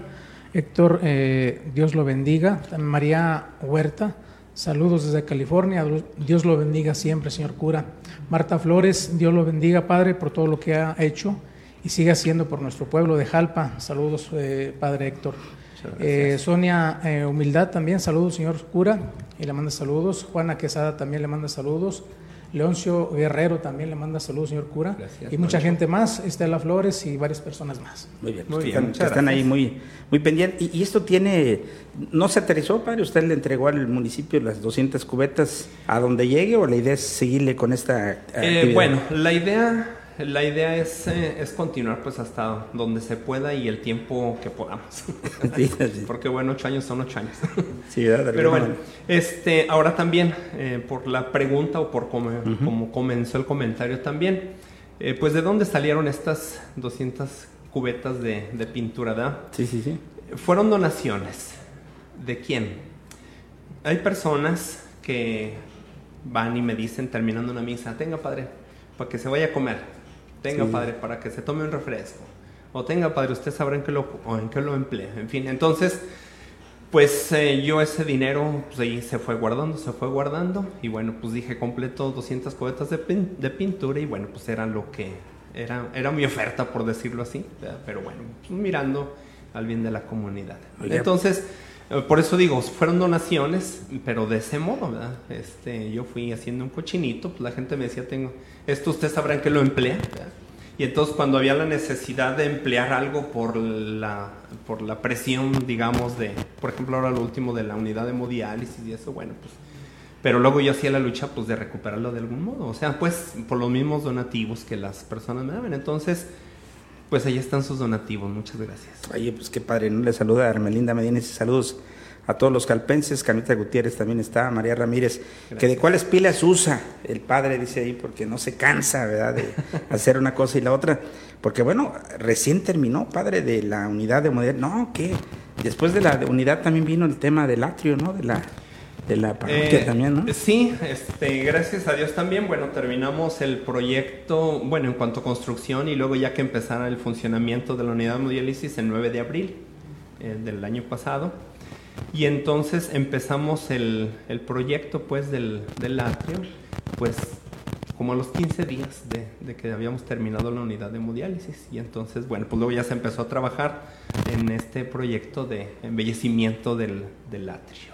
Héctor, eh, Dios lo bendiga, María Huerta, saludos desde California, Dios lo bendiga siempre señor cura, Marta Flores, Dios lo bendiga Padre por todo lo que ha hecho y sigue haciendo por nuestro pueblo de Jalpa, saludos eh, Padre Héctor. Eh, Sonia eh, Humildad también, saludos señor cura, y le manda saludos, Juana Quesada también le manda saludos, Leoncio Guerrero también le manda saludos, señor cura. Gracias, y mucha gente más, Estela Flores y varias personas más. Muy bien, muy bien. Están, están ahí muy, muy pendientes. Y, y, esto tiene, ¿no se aterrizó, padre? ¿Usted le entregó al municipio las 200 cubetas a donde llegue o la idea es seguirle con esta eh, Bueno, la idea... La idea es, eh, es, continuar pues hasta donde se pueda y el tiempo que podamos. Sí, sí. Porque bueno, ocho años son ocho años. Sí, ¿verdad? Pero bueno, este, ahora también, eh, por la pregunta o por cómo, uh -huh. como comenzó el comentario también, eh, pues de dónde salieron estas 200 cubetas de, de pintura, ¿verdad? Sí, sí, sí. Fueron donaciones. ¿De quién? Hay personas que van y me dicen terminando una misa, tenga padre, para que se vaya a comer tenga sí. padre para que se tome un refresco, o tenga padre, usted sabrá en qué lo, o en qué lo emplea, en fin, entonces, pues eh, yo ese dinero, pues ahí se fue guardando, se fue guardando, y bueno, pues dije, completo 200 cubetas de, pin de pintura, y bueno, pues era lo que, era, era mi oferta, por decirlo así, ¿verdad? pero bueno, pues mirando al bien de la comunidad. Oye, entonces, por eso digo, fueron donaciones, pero de ese modo, ¿verdad? Este, yo fui haciendo un cochinito, pues la gente me decía, tengo, esto usted sabrá en qué lo emplea. Y entonces cuando había la necesidad de emplear algo por la, por la presión, digamos, de, por ejemplo, ahora lo último de la unidad de hemodiálisis y eso, bueno, pues... Pero luego yo hacía la lucha pues de recuperarlo de algún modo, o sea, pues por los mismos donativos que las personas me daban. Entonces, pues ahí están sus donativos, muchas gracias. Oye, pues qué padre, ¿no? Le saluda a Armelinda Medina y saludos a todos los calpenses, Camita Gutiérrez también está, María Ramírez, que de cuáles pilas usa el padre, dice ahí, porque no se cansa, ¿verdad?, de hacer una cosa y la otra, porque bueno, recién terminó, padre, de la unidad de modelo, no, que después de la unidad también vino el tema del atrio, ¿no?, de la, de la parroquia Eh, también, ¿no? Sí, este, gracias a Dios también. Bueno, terminamos el proyecto, bueno, en cuanto a construcción y luego ya que empezara el funcionamiento de la unidad de hemodiálisis el 9 de abril eh, del año pasado. Y entonces empezamos el, el proyecto pues del, del atrio, pues como a los 15 días de, de que habíamos terminado la unidad de hemodiálisis. Y entonces, bueno, pues luego ya se empezó a trabajar en este proyecto de embellecimiento del, del atrio.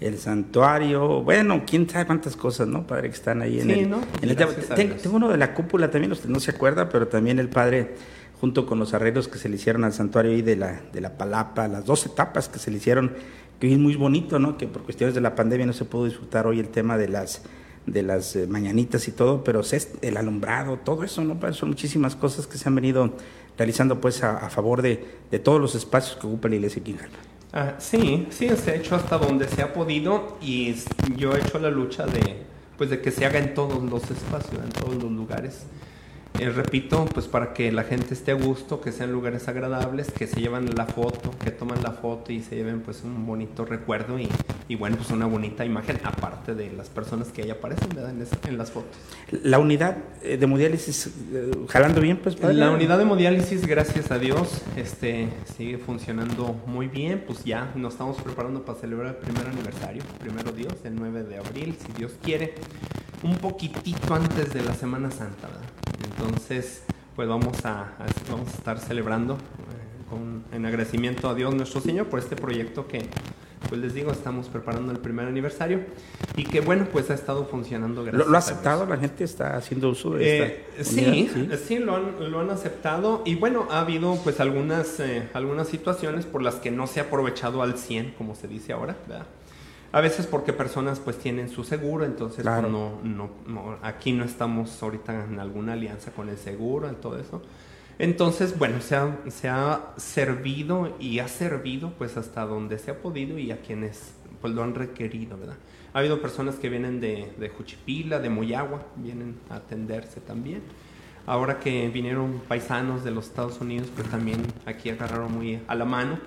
El santuario, bueno, quién sabe cuántas cosas, ¿no, padre, que están ahí en Sí, el... ¿no? en el- tengo, uno de la cúpula también, usted no se acuerda, pero también el padre, junto con los arreglos que se le hicieron al santuario ahí de la, de la Palapa, las dos etapas que se le hicieron, que hoy es muy bonito, ¿no? Que por cuestiones de la pandemia no se pudo disfrutar hoy el tema de las de las eh, mañanitas y todo, pero es el alumbrado, todo eso, ¿no? Padre? Son muchísimas cosas que se han venido realizando pues a, a favor de, de todos los espacios que ocupa la iglesia Jalpa. Ah, sí, sí, se ha hecho hasta donde se ha podido y yo he hecho la lucha de, pues, de que se haga en todos los espacios, en todos los lugares. Eh, repito, pues para que la gente esté a gusto, que sean lugares agradables, que se llevan la foto, que toman la foto y se lleven pues un bonito recuerdo y, y bueno, pues una bonita imagen, aparte de las personas que ahí aparecen ¿verdad? En, las fotos. La unidad eh, de hemodiálisis, eh, jalando bien, pues, padre? La unidad de hemodiálisis, gracias a Dios, este, sigue funcionando muy bien. Pues ya nos estamos preparando para celebrar el primer aniversario, primero Dios, el 9 de abril, si Dios quiere, un poquitito antes de la Semana Santa. ¿verdad? Entonces, pues vamos a, a- vamos a estar celebrando eh, con, en agradecimiento a Dios nuestro Señor por este proyecto que, pues les digo, estamos preparando el primer aniversario y que bueno, pues ha estado funcionando. ¿Lo, Gracias lo ha aceptado? ¿La gente está haciendo uso de Eh, esta sí, sí, lo, han, lo han aceptado y bueno, ha habido pues algunas, eh, algunas situaciones por las que no se ha aprovechado al 100, como se dice ahora, ¿verdad? A veces porque personas pues tienen su seguro, entonces Claro. pues, no, no, no- aquí no estamos ahorita en alguna alianza con el seguro, en todo eso. Entonces, bueno, se ha, se ha servido y ha servido pues hasta donde se ha podido y a quienes pues lo han requerido, ¿verdad? Ha habido personas que vienen de, de Juchipila, de Moyagua, vienen a atenderse también. Ahora que vinieron paisanos de los Estados Unidos, pues también aquí agarraron muy a la mano.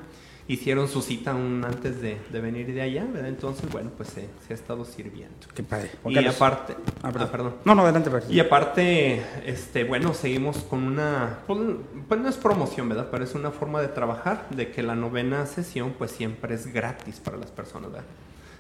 Hicieron su cita un antes de, de venir de allá, ¿verdad? Entonces, bueno, pues se, se ha estado sirviendo. Qué padre. Juan Y Carlos. aparte, Ah, perdón. ah, perdón. No, no, adelante, padre. Y aparte, este, bueno, seguimos con una, pues, pues no es promoción, ¿verdad? Pero es una forma de trabajar, de que la novena sesión, pues siempre es gratis para las personas, ¿verdad?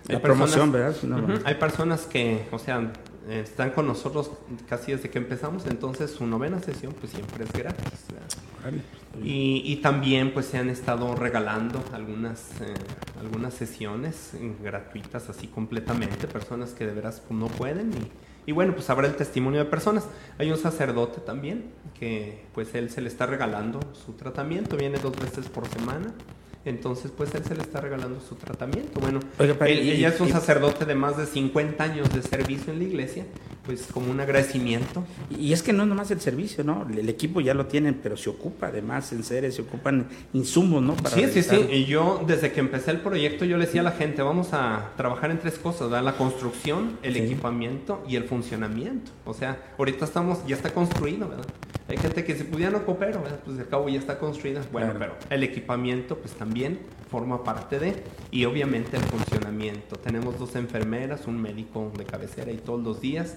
La Hay promoción, personas- ¿verdad? Una- Ujú, Hay personas que, o sea, están con nosotros casi desde que empezamos, entonces su novena sesión, pues siempre es gratis, ¿verdad? Órale. Y, y también pues se han estado regalando algunas, eh, algunas sesiones eh, gratuitas así completamente, personas que de veras pues, no pueden y, y bueno pues habrá el testimonio de personas. Hay un sacerdote también que pues él se le está regalando su tratamiento, viene dos veces por semana. Entonces, pues él se le está regalando su tratamiento. Bueno, él- y- ella es un sacerdote de más de 50 años de servicio en la iglesia, pues como un agradecimiento Y es que no es nomás el servicio, ¿no? El equipo ya lo tienen, pero se ocupa además en seres, se ocupan insumos, ¿no? Para Sí, sí, sí. Y yo, desde que empecé el proyecto, yo le decía a la gente, vamos a trabajar en tres cosas, ¿verdad? La construcción, el Sí. equipamiento y el funcionamiento. O sea, ahorita estamos, ya está construido, ¿verdad? Hay gente que se pudiera no coopero, ¿verdad? Pues al cabo ya está construida. Bueno, Claro. pero el equipamiento, pues también forma parte de, y obviamente el funcionamiento. Tenemos dos enfermeras, un médico de cabecera y todos los días,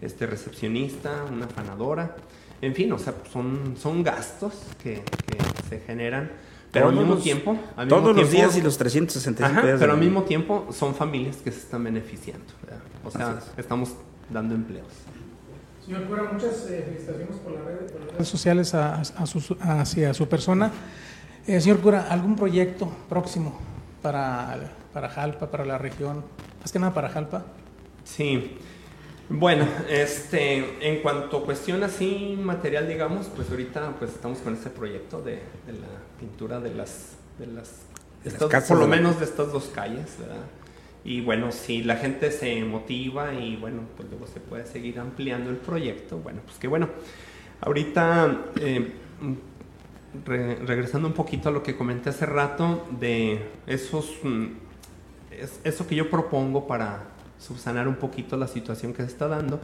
este recepcionista, una afanadora. En fin, o sea, pues, son, son gastos que, que se generan, pero al Todos mismo los- tiempo... al mismo Todos los tiempo- días y los 365 Ajá, días. pero al mismo tiempo son familias que se están beneficiando. ¿verdad? O sea, Así estamos dando empleos. Señor Cura, muchas eh, felicitaciones por, la red- por las redes sociales a- a su- hacia su persona. Eh, señor Cura, ¿algún proyecto próximo para, para Jalpa, para la región? Más que nada para Jalpa. Sí. Bueno, este, en cuanto a cuestión así material, digamos, pues ahorita pues estamos con este proyecto de, de la pintura de las, de las, De las estas- casas por lo menos de estas dos calles, ¿verdad? Y bueno, si la gente se motiva y bueno, pues luego se puede seguir ampliando el proyecto, bueno, pues qué bueno. Ahorita, eh, re- regresando un poquito a lo que comenté hace rato, de esos, mm, es- eso que yo propongo para subsanar un poquito la situación que se está dando.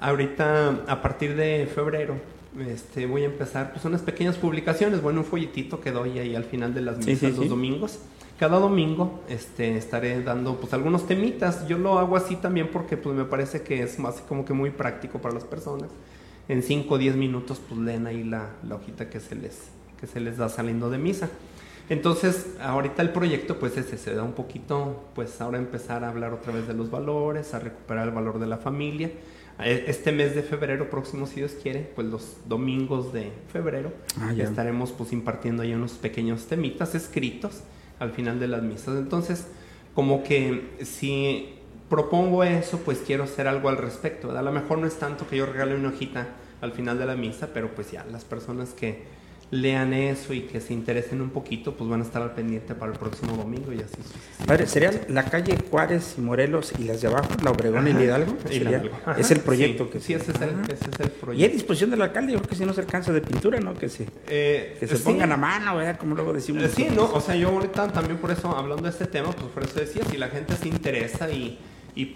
Ahorita, a partir de febrero, este, voy a empezar pues unas pequeñas publicaciones, bueno, un folletito que doy ahí al final de las Sí, misas sí, los sí. domingos. Cada domingo este, estaré dando pues algunos temitas. Yo lo hago así también porque pues me parece que es más como que muy práctico para las personas. En 5 o 10 minutos pues leen ahí la, la hojita que se, les, que se les da saliendo de misa. Entonces, ahorita el proyecto pues ese se da un poquito, pues ahora empezar a hablar otra vez de los valores, a recuperar el valor de la familia. E- Este mes de febrero próximo, si Dios quiere, pues los domingos de febrero Ah, ya. estaremos pues impartiendo ahí unos pequeños temitas escritos al final de las misas. Entonces, como que si propongo eso, pues quiero hacer algo al respecto. ¿verdad? A lo mejor no es tanto que yo regale una hojita al final de la misa, pero pues ya las personas que lean eso y que se interesen un poquito, pues van a estar al pendiente para el próximo domingo y así sucesivamente. Padre, ¿sería la calle Juárez y Morelos y las de abajo, la Obregón y Ajá, Hidalgo? y Sería- Hidalgo. Ajá, es el proyecto sí, que sí, ese es el, ese es el Y a proyecto. disposición del alcalde, yo creo que si no se alcanza de pintura, ¿no? Que se, Eh, que se sí. pongan a mano, ¿verdad? Como luego decimos. Eh, Sí, no, o sea, yo ahorita también por eso, hablando de este tema, pues por eso decía, si la gente se interesa y, y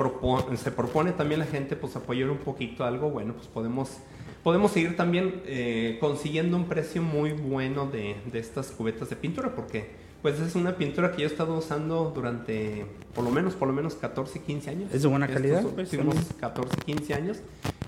se propone también la gente, pues apoyar un poquito algo, bueno, pues podemos, podemos seguir también eh, consiguiendo un precio muy bueno de, de estas cubetas de pintura, porque pues es una pintura que yo he estado usando durante por lo menos, por lo menos 14, 15 años. ¿Es de buena calidad, también? 14, 15 años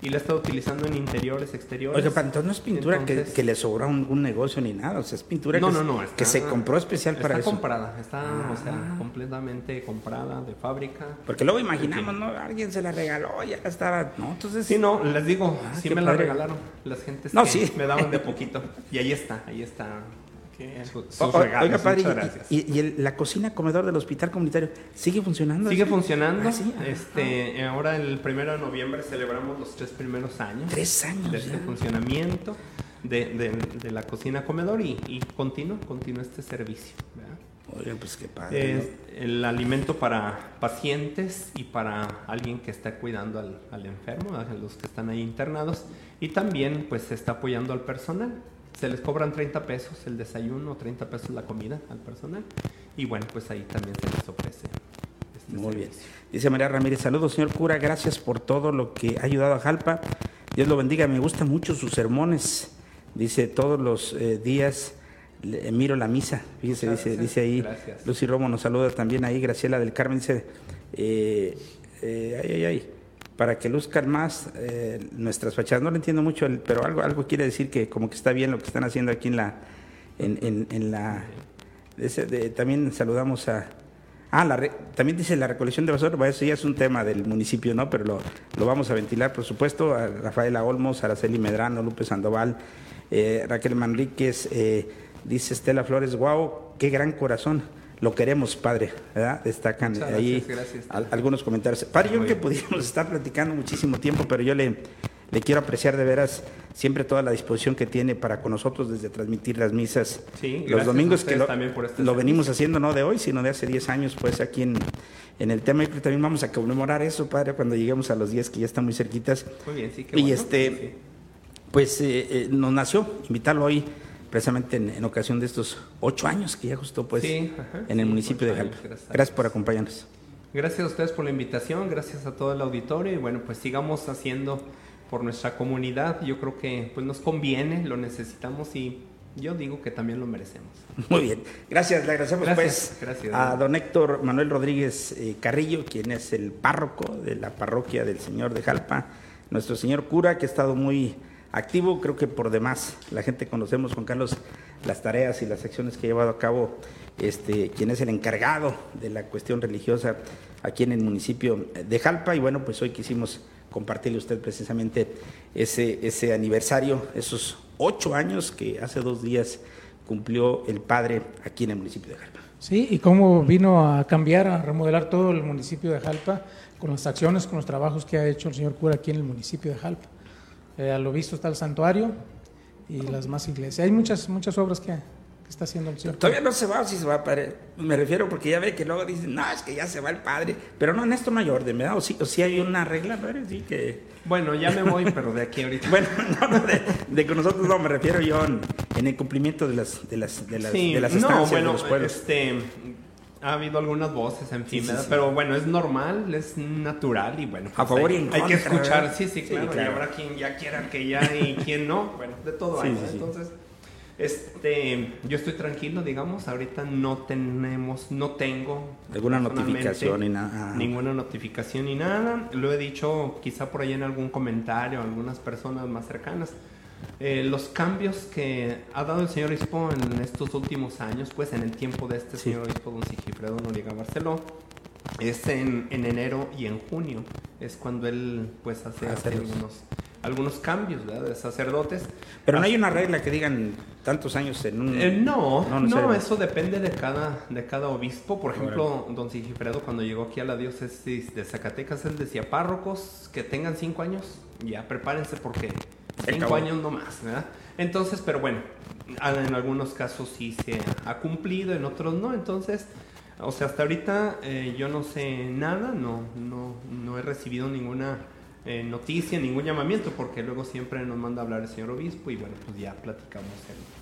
y la he estado utilizando en interiores, exteriores. Oiga, pa, entonces no es pintura que- Entonces- que, le sobró a un, un negocio ni nada, o sea, es pintura No, que, no, se- no, que está- se compró especial para está eso. comprada, está, o sea, Ah. completamente comprada de fábrica. Porque luego imaginamos, ¿no? Alguien se la regaló, ya estaba, ¿no? Entonces, Sí, no, les digo, Ah, sí me la padre. regalaron las gentes No, que sí. me daban de poquito. Y ahí está, ahí está. Su- sus o- regalos, oiga, padre, y- y, y el- la cocina comedor del hospital comunitario sigue funcionando? Sigue ¿Sí? funcionando. Ah, sí, ah, este, ahora el primero de noviembre celebramos los tres primeros años Tres años de este funcionamiento de, de- de la cocina comedor y, y continúa, continúa este servicio. pues qué padre. Es el alimento para pacientes y para alguien que está cuidando al, al enfermo, a los que están ahí internados. Y también pues se está apoyando al personal. Se les cobran 30 pesos el desayuno, 30 pesos la comida al personal. Y bueno, pues ahí también se les ofrece. este Muy bien. Dice María Ramírez, saludos señor cura, gracias por todo lo que ha ayudado a Jalpa. Dios lo bendiga, me gustan mucho sus sermones. Dice, todos los eh, días le- miro la misa. Fíjese, dice, dice ahí. Gracias. Lucy Romo nos saluda también ahí. Graciela del Carmen dice, eh, eh, ay, ay, ay, para que luzcan más eh, nuestras fachadas. No lo entiendo mucho, pero algo, algo quiere decir que como que está bien lo que están haciendo aquí en la... En, en- en la también saludamos a... Ah, la también dice la recolección de basura, bueno, eso ya es un tema del municipio, ¿no? Pero lo, lo vamos a ventilar, por supuesto, a Rafaela Olmos, Araceli Medrano, Lupe Sandoval, eh, Raquel Manríquez, eh, dice Estela Flores, wow, qué gran corazón, lo queremos, padre, ¿verdad? Destacan Muchas ahí gracias, gracias. al- algunos comentarios. Padre, yo creo que podríamos estar platicando muchísimo tiempo, pero yo le, le quiero apreciar de veras siempre toda la disposición que tiene para con nosotros desde transmitir las misas Sí, los domingos que lo, este lo venimos haciendo no de hoy, sino de hace 10 años, pues aquí en, en el tema. Y también vamos a conmemorar eso, padre, cuando lleguemos a los 10 que ya están muy cerquitas. Muy bien, sí, qué Y bueno. este, Sí, sí. Pues eh, eh, nos nació invitarlo hoy, precisamente en, en ocasión de estos ocho años que ya justo pues Sí, ajá, en el sí, municipio de Jalpa. gracias Gracias por acompañarnos. Gracias a ustedes por la invitación, gracias a todo el auditorio y bueno, pues sigamos haciendo por nuestra comunidad. Yo creo que pues nos conviene, lo necesitamos y yo digo que también lo merecemos. Muy bien, gracias, le agradecemos Gracias, pues gracias. a don Héctor Manuel Rodríguez eh, Carrillo, quien es el párroco de la parroquia del Señor de Jalpa, nuestro señor cura que ha estado muy activo, creo que por demás la gente conocemos Juan Carlos las tareas y las acciones que ha llevado a cabo este quien es el encargado de la cuestión religiosa aquí en el municipio de Jalpa y bueno, pues hoy quisimos compartirle a usted precisamente ese, ese aniversario, esos ocho años que hace dos días cumplió el padre aquí en el municipio de Jalpa. Sí, y cómo vino a cambiar, a remodelar todo el municipio de Jalpa con las acciones, con los trabajos que ha hecho el señor cura aquí en el municipio de Jalpa. Eh, a lo visto está el santuario y las más iglesias. Hay muchas, muchas obras que, que está haciendo el señor. Todavía no se va, si se va, padre. Me refiero porque ya ve que luego dicen, no, es que ya se va el padre. Pero no, en esto no hay orden, ¿verdad? O sí, o sí hay una regla, padre, sí que... Bueno, ya me voy, pero de aquí ahorita. Bueno, no, no, de, de que nosotros no, me refiero yo en, en el cumplimiento de las, de las, de las, Sí, de las no, estancias bueno, de los pueblos. este, ha habido algunas voces, en fin, Sí, sí, ¿verdad? sí. pero bueno, es normal, es natural y bueno. A favor hay, y en Hay que escuchar, sí, sí, claro, claro. y habrá quien ya quiera que ya y quien no, bueno, de todo hay. Entonces, este, yo estoy tranquilo, digamos, ahorita no tenemos, no tengo Alguna notificación y nada. Ah. Ninguna notificación ni nada. Lo he dicho quizá por ahí en algún comentario algunas personas más cercanas. Eh, los cambios que ha dado el señor Obispo en estos últimos años, pues en el tiempo de este Sí. señor Obispo Don Sigifredo Noriega Barceló, es en, en enero y en junio. Es cuando él pues hace, Hace algunos, algunos cambios ¿verdad? de sacerdotes. Pero no hay una regla que digan tantos años en un... Eh, no, No, no, eso depende de cada, de cada obispo. Por ejemplo, don Sigifredo, cuando llegó aquí a la diócesis de Zacatecas, él decía, párrocos que tengan cinco años, ya prepárense porque cinco acabó. años no más, ¿verdad? Entonces, pero bueno, en algunos casos sí se ha cumplido, en otros no. Entonces, o sea, hasta ahorita eh, yo no sé nada, no, no, no he recibido ninguna eh, noticia, ningún llamamiento, porque luego siempre nos manda a hablar el señor obispo y bueno, pues ya platicamos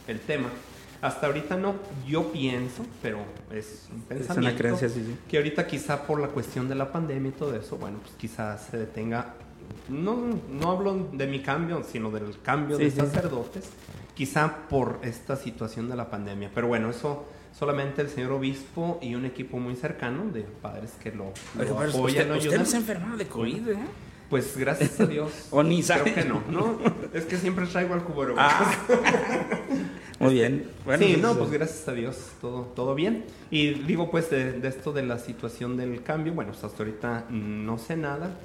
el, el tema. Hasta ahorita no, yo pienso, pero es un Es pensamiento. una creencia, sí, sí. Que ahorita quizá por la cuestión de la pandemia y todo eso, bueno, pues quizás se detenga. No, no hablo de mi cambio, sino del cambio Sí, de sí. sacerdotes, quizá por esta situación de la pandemia. Pero bueno, eso solamente el señor obispo y un equipo muy cercano de padres que lo, lo padre, apoyan, usted, no se ha enfermado de COVID, ¿eh? Pues gracias a Dios. O ni sabe. Creo que no, no. Es que siempre traigo al cubrebocas. Ah. Muy bien. Bueno, sí, pues, no, eh, pues gracias a Dios, todo, todo bien. Y digo, pues, de, de esto de la situación del cambio, bueno, hasta ahorita no sé nada.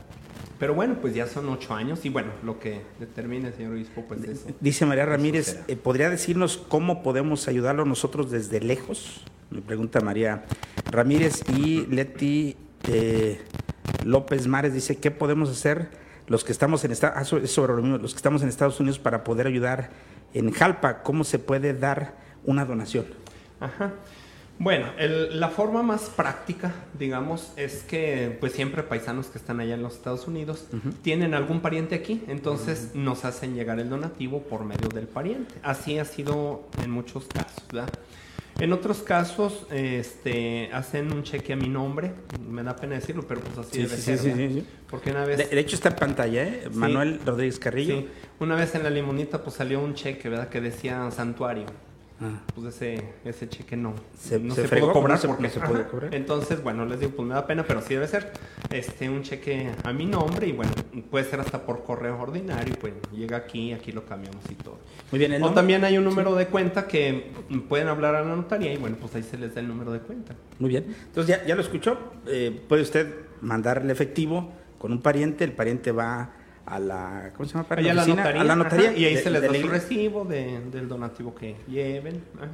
Pero bueno, pues ya son ocho años y bueno, lo que determine el señor obispo, pues eso. Dice María Ramírez, eh, ¿podría decirnos cómo podemos ayudarlo nosotros desde lejos? Me pregunta María Ramírez y Leti eh, López Mares dice, ¿qué podemos hacer los que estamos en Estados ah, sobre lo mismo, los que estamos en Estados Unidos para poder ayudar en Jalpa? ¿Cómo se puede dar una donación? Ajá. Bueno, el- la forma más práctica, digamos, es que pues siempre paisanos que están allá en los Estados Unidos tienen algún pariente aquí, entonces nos hacen llegar el donativo por medio del pariente. Así ha sido en muchos casos, ¿verdad? En otros casos, este, hacen un cheque a mi nombre, me da pena decirlo, pero pues así Sí, debe sí, ser, sí, sí, sí. Porque una vez... De, de hecho está en pantalla, ¿eh? Manuel Rodríguez Carrillo. Sí, una vez en la limonita pues salió un cheque, ¿verdad? Que decía santuario. Ah. Pues ese, ese cheque no. Se- no se se, fregó, pudo cobrar se- porque no se Ajá. cobrar. Entonces, bueno, les digo, pues me da pena, pero sí debe ser este un cheque a mi nombre y bueno, puede ser hasta por correo ordinario, pues llega aquí, aquí lo cambiamos y todo. Muy bien, el O nombre- también hay un número de cuenta que pueden hablar a la notaría y bueno, pues ahí se les da el número de cuenta. Muy bien. Entonces ya, ya lo escuchó. Eh, puede usted mandarle efectivo con un pariente. El pariente va a la. ¿Cómo se llama? Allá a la oficina, notaría, a la notaría ajá, y ahí de- se les da iglesia. recibo de- del donativo que lleven. ajá.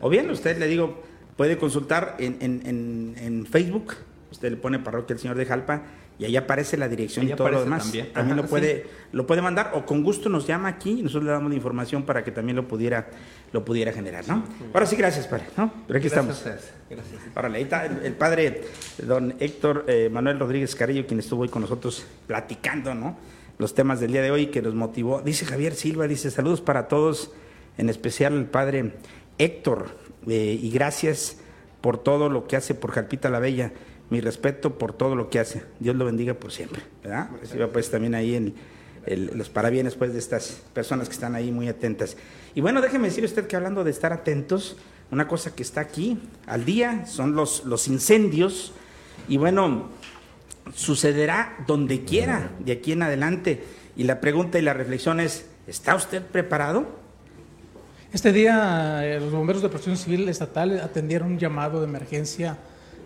O bien, usted le digo, puede consultar en, en, en, en Facebook. Usted le pone Parroquia el Señor de Jalpa y ahí aparece la dirección Ahí y todo lo demás. también. Lo puede lo puede mandar o con gusto nos llama aquí y nosotros le damos la información para que también lo pudiera lo pudiera generar, ¿no? Ahora sí, gracias, padre. ¿no? Pero aquí Gracias estamos. Gracias. Órale, ahí está el, el padre don Héctor eh, Manuel Rodríguez Carrillo, quien estuvo hoy con nosotros platicando, ¿no? Los temas del día de hoy que nos motivó. Dice Javier Silva, dice saludos para todos, en especial el padre Héctor, eh, y gracias por todo lo que hace por Jalpita la Bella. Mi respeto por todo lo que hace. Dios lo bendiga por siempre, ¿verdad? Reciba pues también ahí el- los parabienes pues de estas personas que están ahí muy atentas. Y bueno, déjeme decir usted que hablando de estar atentos, una cosa que está aquí al día son los, los incendios. Y bueno, sucederá donde quiera de aquí en adelante. Y la pregunta y la reflexión es, ¿está usted preparado? Este día eh, los bomberos de protección civil estatal atendieron un llamado de emergencia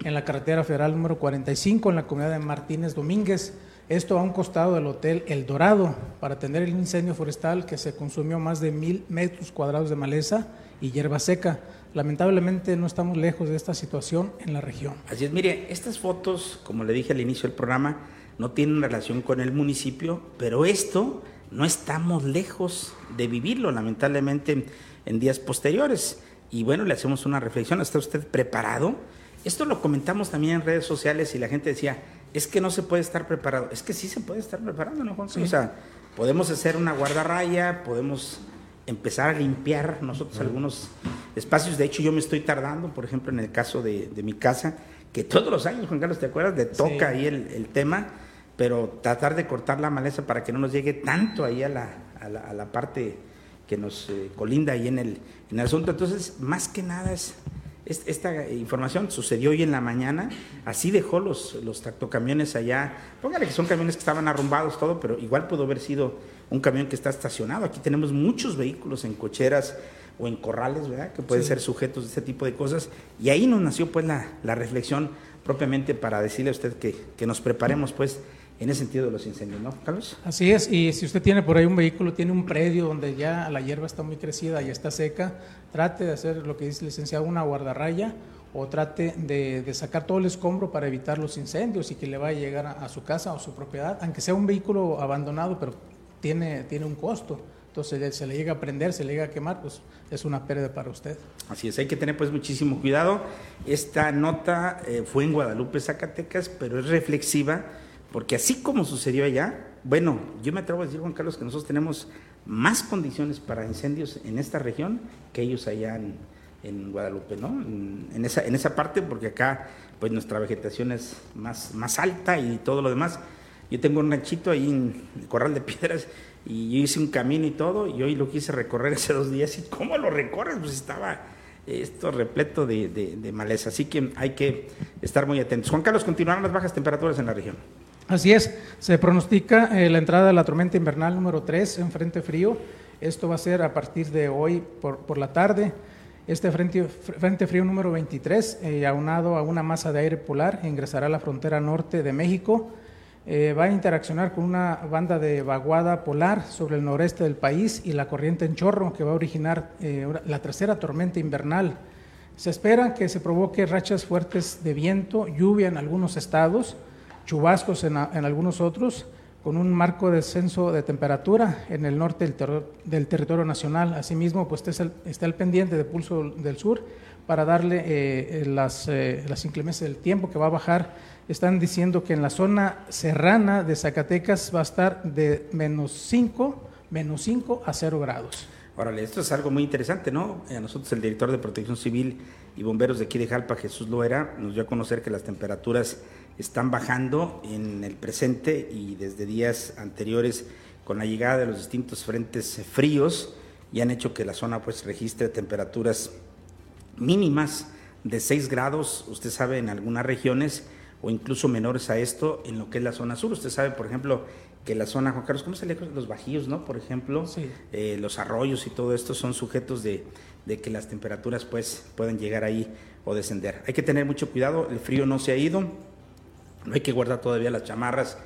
en la carretera federal número 45 en la comunidad de Martínez Domínguez. Esto a un costado del Hotel El Dorado para atender el incendio forestal que se consumió más de mil metros cuadrados de maleza y hierba seca. lamentablemente no estamos lejos de esta situación en la región. Así es, mire, estas fotos, como le dije al inicio del programa, no tienen relación con el municipio, pero esto no estamos lejos de vivirlo, lamentablemente, en días posteriores. Y bueno, le hacemos una reflexión. ¿Está usted preparado? Esto lo comentamos también en redes sociales y la gente decía, es que no se puede estar preparado. Es que sí se puede estar preparado, ¿no, Juan? O sea, podemos hacer una guardarraya, podemos empezar a limpiar nosotros algunos espacios. De hecho, yo me estoy tardando, por ejemplo, en el caso de, mi casa, que todos los años, Juan Carlos, ¿te acuerdas? De toca ahí el, tema, pero tratar de cortar la maleza para que no nos llegue tanto ahí a la, a la, a la parte que nos eh, colinda ahí en el, en el asunto. Entonces, más que nada es esta información sucedió hoy en la mañana, así dejó los, los tractocamiones allá, póngale que son camiones que estaban arrumbados todo, pero igual pudo haber sido un camión que está estacionado. Aquí tenemos muchos vehículos en cocheras o en corrales, ¿verdad? Que pueden ser sujetos de este tipo de cosas. Y ahí nos nació pues la, la reflexión propiamente para decirle a usted que, que nos preparemos pues en ese sentido de los incendios, ¿no, Carlos? Así es, y si usted tiene por ahí un vehículo, tiene un predio donde ya la hierba está muy crecida y está seca, trate de hacer lo que dice el licenciado, una guardarraya o trate de, sacar todo el escombro para evitar los incendios y que le vaya a llegar a, su casa o su propiedad, aunque sea un vehículo abandonado, pero tiene, tiene un costo. Entonces se le llega a prender, se le llega a quemar, pues es una pérdida para usted. Así es, hay que tener pues muchísimo cuidado. Esta nota eh, fue en Guadalupe, Zacatecas, pero es reflexiva porque así como sucedió allá, bueno, yo me atrevo a decir, Juan Carlos, que nosotros tenemos más condiciones para incendios en esta región que ellos allá en, Guadalupe, ¿no? En, esa, en esa parte, porque acá pues nuestra vegetación es más, más alta y todo lo demás. Yo tengo un ranchito ahí en el Corral de Piedras y yo hice un camino y todo, y hoy lo quise recorrer hace dos días. ¿Y cómo lo recorres? Pues estaba esto repleto de, de maleza. Así que hay que estar muy atentos. Juan Carlos, continuarán las bajas temperaturas en la región. Así es, se pronostica eh, la entrada de la tormenta invernal número 3 en frente frío. Esto va a ser a partir de hoy por, la tarde. Este frente, frente frío número 23, eh, aunado a una masa de aire polar, ingresará a la frontera norte de México. Eh, va a interaccionar con una banda de vaguada polar sobre el noreste del país y la corriente en chorro que va a originar la tercera tormenta invernal. Se espera que se provoque rachas fuertes de viento, lluvia en algunos estados chubascos en, algunos otros, con un marco de descenso de temperatura en el norte del, territorio nacional. Asimismo, pues está el, pendiente de pulso del sur para darle eh, eh, las, eh, las inclemencias del tiempo que va a bajar. Están diciendo que en la zona serrana de Zacatecas va a estar de menos 5, menos 5 a 0 grados. Órale, esto es algo muy interesante, ¿no? A nosotros el director de Protección Civil y Bomberos de aquí de Jalpa, Jesús Loera, nos dio a conocer que las temperaturas están bajando en el presente y desde días anteriores con la llegada de los distintos frentes fríos y han hecho que la zona pues registre temperaturas mínimas de 6 grados, usted sabe, en algunas regiones o incluso menores a esto en lo que es la zona sur. Usted sabe, por ejemplo, que la zona, Juan Carlos, ¿cómo se le los bajíos, no? Por ejemplo, eh, los arroyos y todo esto son sujetos de, de, que las temperaturas pues pueden llegar ahí o descender. Hay que tener mucho cuidado, el frío no se ha ido, no hay que guardar todavía las chamarras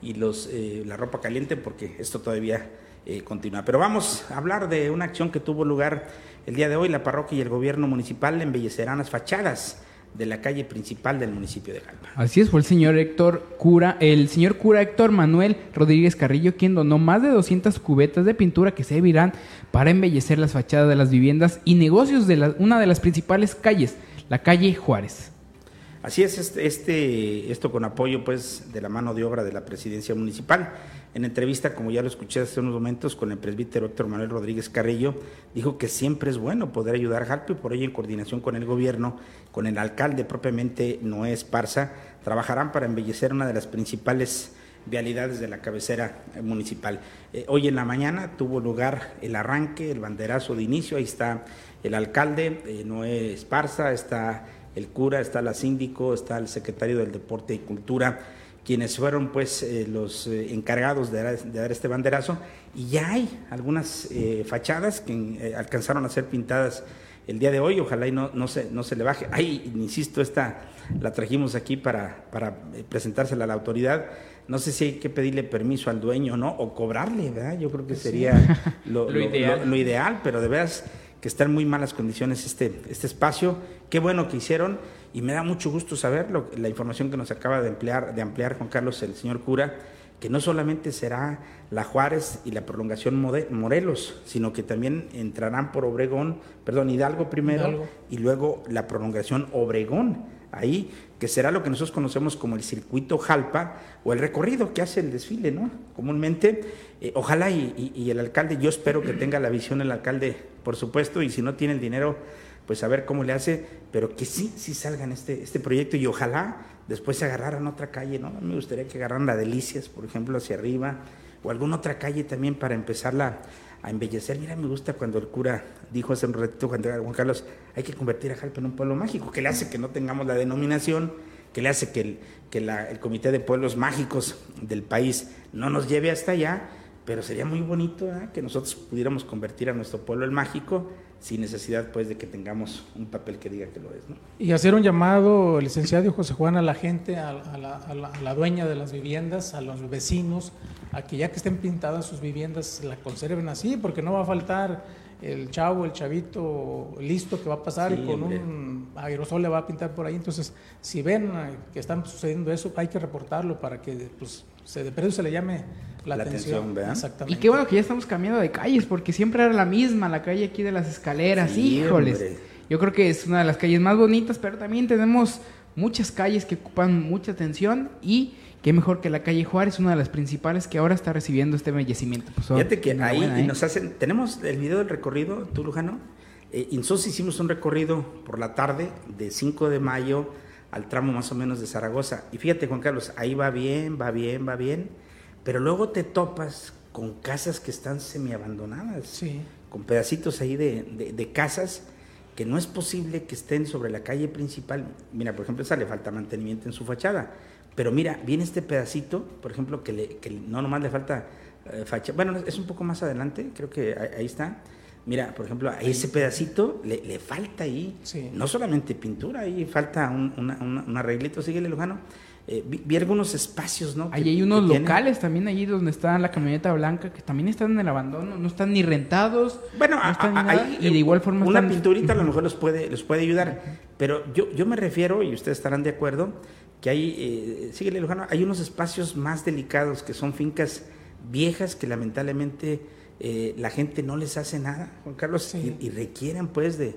y los, eh, la ropa caliente porque esto todavía eh, continúa. Pero vamos a hablar de una acción que tuvo lugar el día de hoy. La parroquia y el gobierno municipal embellecerán las fachadas de la calle principal del municipio de Jalpa. Así es, fue el señor Héctor Cura, el señor cura Héctor Manuel Rodríguez Carrillo quien donó más de 200 cubetas de pintura que servirán para embellecer las fachadas de las viviendas y negocios de una de las principales calles, la calle Juárez. Así es, este, este, esto con apoyo pues de la mano de obra de la presidencia municipal. En entrevista, como ya lo escuché hace unos momentos, con el presbítero Héctor Manuel Rodríguez Carrillo, dijo que siempre es bueno poder ayudar a Jalpa por ello en coordinación con el gobierno, con el alcalde propiamente Noé Esparza, trabajarán para embellecer una de las principales vialidades de la cabecera municipal. Eh, hoy en la mañana tuvo lugar el arranque, el banderazo de inicio, ahí está el alcalde eh, Noé Esparza, está el cura, está la síndico, está el secretario del Deporte y Cultura, quienes fueron pues eh, los eh, encargados de dar, este banderazo y ya hay algunas eh, fachadas que alcanzaron a ser pintadas el día de hoy, ojalá y no, no, se, no se le baje. Ahí, insisto, esta la trajimos aquí para, para presentársela a la autoridad. No sé si hay que pedirle permiso al dueño o no, o cobrarle, ¿verdad? Yo creo que sería lo, ideal. lo, ideal, pero de veras que está en muy malas condiciones este, este espacio. Qué bueno que hicieron y me da mucho gusto saber la información que nos acaba de, emplear, de ampliar Juan Carlos, el señor cura, que no solamente será la Juárez y la prolongación Morelos, sino que también entrarán por Obregón, perdón, Hidalgo primero y luego la prolongación Obregón, ahí, que será lo que nosotros conocemos como el circuito Jalpa o el recorrido que hace el desfile, ¿no? Comúnmente, eh, ojalá y, el alcalde, yo espero que tenga la visión el alcalde, por supuesto, y si no tiene el dinero, pues a ver cómo le hace, pero que sí, sí salga en este, este proyecto y ojalá después se agarraran otra calle, ¿no? Me gustaría que agarraran la Delicias, por ejemplo, hacia arriba, o alguna otra calle también para empezarla a embellecer. Mira, me gusta cuando el cura dijo hace un ratito, Juan Carlos, hay que convertir a Jalpa en un pueblo mágico, que le hace que no tengamos la denominación, que le hace que el, que el Comité de Pueblos Mágicos del país no nos lleve hasta allá, pero sería muy bonito que nosotros pudiéramos convertir a nuestro pueblo el mágico sin necesidad pues de que tengamos un papel que diga que lo es. ¿no? Y hacer un llamado, licenciado José Juan, a la gente, a, la, a, la, dueña de las viviendas, a los vecinos, a que ya que estén pintadas sus viviendas, la conserven así, porque no va a faltar el chavo, el chavito listo que va a pasar y con un aerosol le va a pintar por ahí. Entonces, si ven que están sucediendo eso, hay que reportarlo para que pues, se, de se le llame la, atención. Y qué bueno que ya estamos cambiando de calles, porque siempre era la misma, la calle aquí de las escaleras. Híjoles. Yo creo que es una de las calles más bonitas, pero también tenemos muchas calles que ocupan mucha atención y qué mejor que la calle Juárez, una de las principales que ahora está recibiendo este embellecimiento. Pues, Fíjate que ahí ¿eh? nos hacen, tenemos el video del recorrido, tú Lujano. Eh, Insos hicimos un recorrido por la tarde de 5 de mayo al tramo más o menos de Zaragoza. Y fíjate, Juan Carlos, ahí va bien, va bien, va bien pero luego te topas con casas que están semiabandonadas, sí. con pedacitos ahí de, casas que no es posible que estén sobre la calle principal. Mira, por ejemplo, esa le falta mantenimiento en su fachada. Pero mira, viene este pedacito, por ejemplo, que, le, que no nomás le falta eh, fachada. Bueno, es un poco más adelante, creo que ahí, está. Mira, por ejemplo, a ese pedacito le, le falta ahí, no solamente pintura, ahí falta un, un arreglito, síguele, Lujano eh, vi, algunos espacios, ¿no? Ahí hay unos locales también allí donde está la camioneta blanca que también están en el abandono, no están ni rentados. Bueno, ahí, y de igual forma una pinturita a lo mejor los puede los puede ayudar, pero yo yo me refiero y ustedes estarán de acuerdo que hay eh, síguele Lujano, hay unos espacios más delicados que son fincas viejas que lamentablemente eh, la gente no les hace nada, Juan Carlos, y, requieren pues de,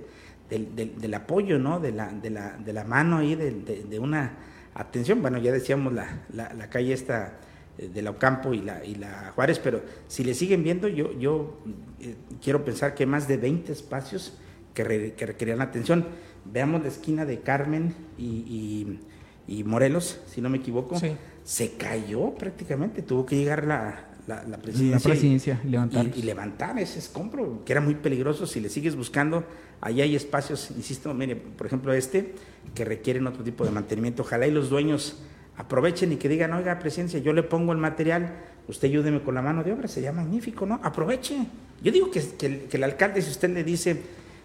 del, apoyo, ¿no? De la, de la, de la mano ahí de, de una atención, bueno, ya decíamos la, la, calle esta eh, de la Ocampo y la, y la Juárez, pero si le siguen viendo, yo, yo eh, quiero pensar que más de 20 espacios que, requerían atención. Veamos la esquina de Carmen y, y, Morelos, si no me equivoco, se cayó prácticamente, tuvo que llegar la, la, presidencia, y, levantar. Y, levantar ese escombro, que era muy peligroso. Si le sigues buscando, ahí hay espacios, insisto, mire, por ejemplo este, que requieren otro tipo de mantenimiento. Ojalá y los dueños aprovechen y que digan, oiga, presidencia, yo le pongo el material, usted ayúdeme con la mano de obra, sería magnífico, ¿no? Aproveche. Yo digo que, que, que el alcalde, si usted le dice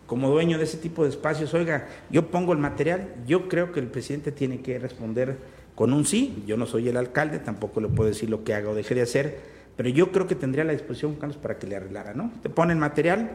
como dueño de ese tipo de espacios, oiga, yo pongo el material, yo creo que el presidente tiene que responder con un sí. Yo no soy el alcalde, tampoco le puedo decir lo que haga o deje de hacer pero yo creo que tendría la disposición, Carlos, para que le arreglara, ¿no? Te ponen material,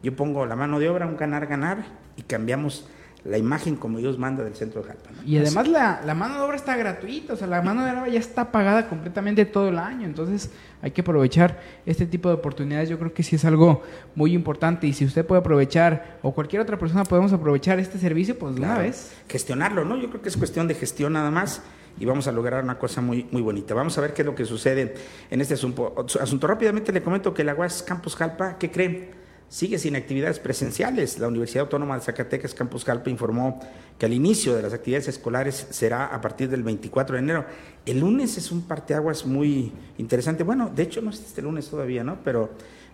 yo pongo la mano de obra, un ganar-ganar, y cambiamos la imagen como Dios manda del centro de Jalpa. Y además la, la, mano de obra está gratuita, o sea, la mano de obra ya está pagada completamente todo el año, entonces hay que aprovechar este tipo de oportunidades, yo creo que sí es algo muy importante y si usted puede aprovechar o cualquier otra persona podemos aprovechar este servicio, pues de una vez. Gestionarlo, ¿no? Yo creo que es cuestión de gestión nada más y vamos a lograr una cosa muy, muy bonita. Vamos a ver qué es lo que sucede en este asunto. asunto. Rápidamente le comento que la UAS Campus Jalpa, ¿qué cree? Sigue sin actividades presenciales. La Universidad Autónoma de Zacatecas Campus Jalpa informó que al inicio de las actividades escolares será a partir del 24 de enero. El lunes es un parteaguas muy interesante. Bueno, de hecho no es este lunes todavía, ¿no? Pero,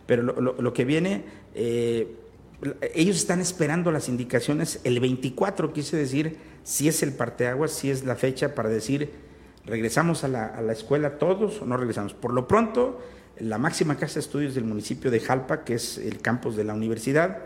pero lo, que viene... Eh, ellos están esperando las indicaciones el 24, quise decir, si es el parteaguas, si es la fecha para decir, regresamos a la, a la, escuela todos o no regresamos. Por lo pronto, la máxima casa de estudios del municipio de Jalpa, que es el campus de la universidad,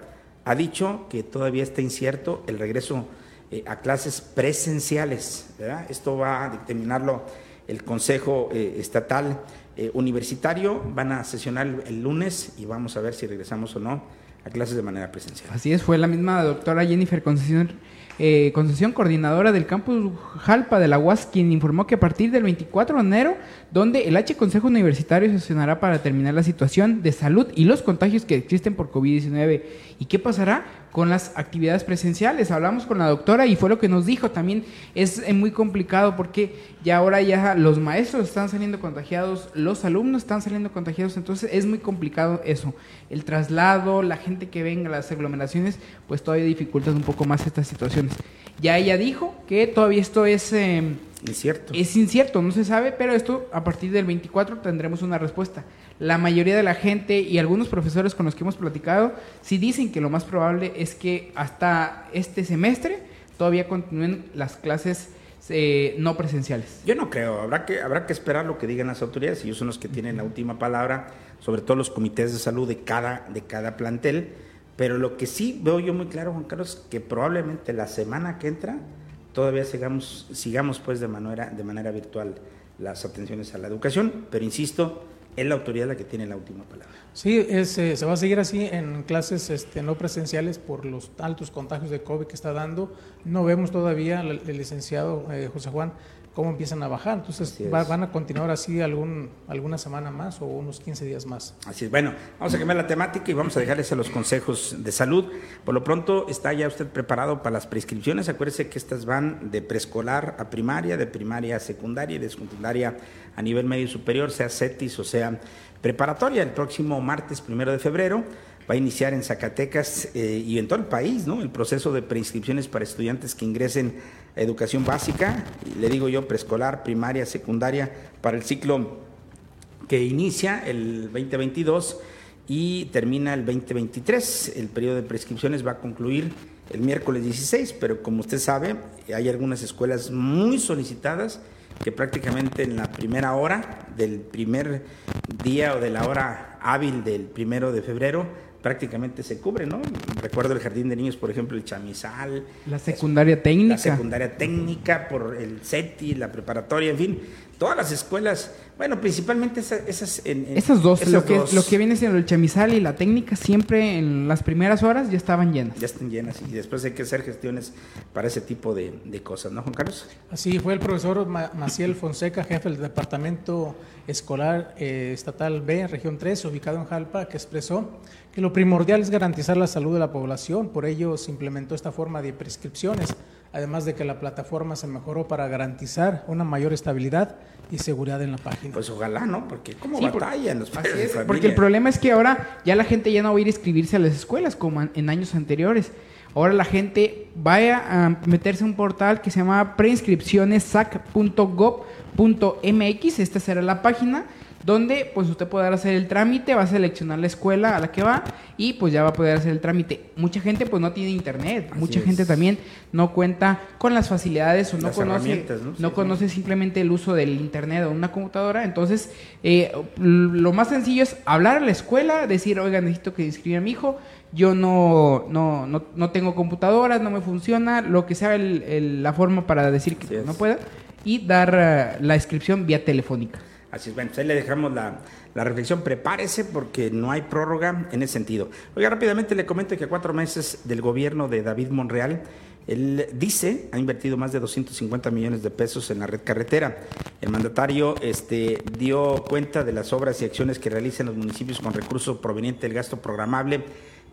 ha dicho que todavía está incierto el regreso eh, a clases presenciales. Esto va a determinarlo el Consejo eh, Estatal eh, Universitario. Van a sesionar el lunes y vamos a ver si regresamos o no clases de manera presencial. Así es, fue la misma doctora Jennifer Concesión eh, coordinadora del campus Jalpa de la UAS, quien informó que a partir del 24 de enero, donde el H Consejo Universitario sesionará para determinar la situación de salud y los contagios que existen por COVID-19. ¿Y qué pasará? con las actividades presenciales. Hablamos con la doctora y fue lo que nos dijo. También es eh, muy complicado porque ya ahora ya los maestros están saliendo contagiados, los alumnos están saliendo contagiados, entonces es muy complicado eso. El traslado, la gente que venga, las aglomeraciones, pues todavía dificultan un poco más estas situaciones. Ya ella dijo que todavía esto es... Eh, incierto. Es incierto, no se sabe, pero esto a partir del 24 tendremos una respuesta. La mayoría de la gente y algunos profesores con los que hemos platicado sí dicen que lo más probable es que hasta este semestre todavía continúen las clases eh, no presenciales. Yo no creo, habrá que, habrá que esperar lo que digan las autoridades, ellos son los que tienen la última palabra, sobre todo los comités de salud de cada, de cada plantel pero lo que sí veo yo muy claro, Juan Carlos, que probablemente la semana que entra todavía sigamos, sigamos pues de manera, de manera virtual las atenciones a la educación, pero insisto, es la autoridad la que tiene la última palabra. Sí, es, eh, se va a seguir así en clases este, no presenciales por los altos contagios de COVID que está dando. No vemos todavía el, licenciado eh, José Juan cómo empiezan a bajar. Entonces van a continuar así algún, alguna semana más o unos 15 días más. Así es. Bueno, vamos a cambiar la temática y vamos a dejarles a los consejos de salud. Por lo pronto, ¿está ya usted preparado para las prescripciones? Acuérdese que estas van de preescolar a primaria, de primaria a secundaria y de secundaria a nivel medio superior, sea CETIS o sea preparatoria. El próximo martes primero de febrero va a iniciar en Zacatecas eh, y en todo el país ¿no? el proceso de preinscripciones para estudiantes que ingresen educación básica, le digo yo preescolar, primaria, secundaria, para el ciclo que inicia el 2022 y termina el 2023. El periodo de prescripciones va a concluir el miércoles 16, pero como usted sabe, hay algunas escuelas muy solicitadas que prácticamente en la primera hora del primer día o de la hora hábil del primero de febrero prácticamente se cubre, ¿no? Recuerdo el jardín de niños, por ejemplo, el chamizal. La secundaria técnica. La secundaria técnica, por el CETI, la preparatoria, en fin, todas las escuelas, bueno, principalmente esas... esas, esas dos, lo, que, lo que viene siendo el chamizal y la técnica, siempre en las primeras horas ya estaban llenas. Ya están llenas y después hay que hacer gestiones para ese tipo de, cosas, ¿no, Juan Carlos? Así fue el profesor Maciel Fonseca, jefe del Departamento Escolar eh, Estatal B, Región 3, ubicado en Jalpa, que expresó que lo primordial es garantizar la salud de la población, por ello se implementó esta forma de prescripciones además de que la plataforma se mejoró para garantizar una mayor estabilidad y seguridad en la página. Pues ojalá, ¿no? Porque ¿cómo batallan los padres Porque el problema es que ahora ya la gente ya no va a ir a inscribirse a las escuelas como en años anteriores. Ahora la gente vaya a meterse en un portal que se llama preinscripcionessac.gov.mx, esta será la página donde pues usted podrá hacer el trámite, va a seleccionar la escuela a la que va y pues ya va a poder hacer el trámite. Mucha gente pues no tiene internet, mucha gente también no cuenta con las facilidades o no conoce, ¿no? conoce simplemente el uso del internet o una computadora, entonces eh, lo más sencillo es hablar a la escuela, decir, oiga, necesito que inscriba a mi hijo, yo no, no, no, no tengo computadoras, no me funciona, lo que sea la forma para decir que no pueda y dar eh, la inscripción vía telefónica. Así es, bueno, pues ahí le dejamos la, reflexión. Prepárese porque no hay prórroga en ese sentido. Oiga, rápidamente le comento que a cuatro meses del gobierno de David Monreal, él dice, ha invertido más de 250 millones de pesos en la red carretera. El mandatario este, dio cuenta de las obras y acciones que realizan los municipios con recursos provenientes del gasto programable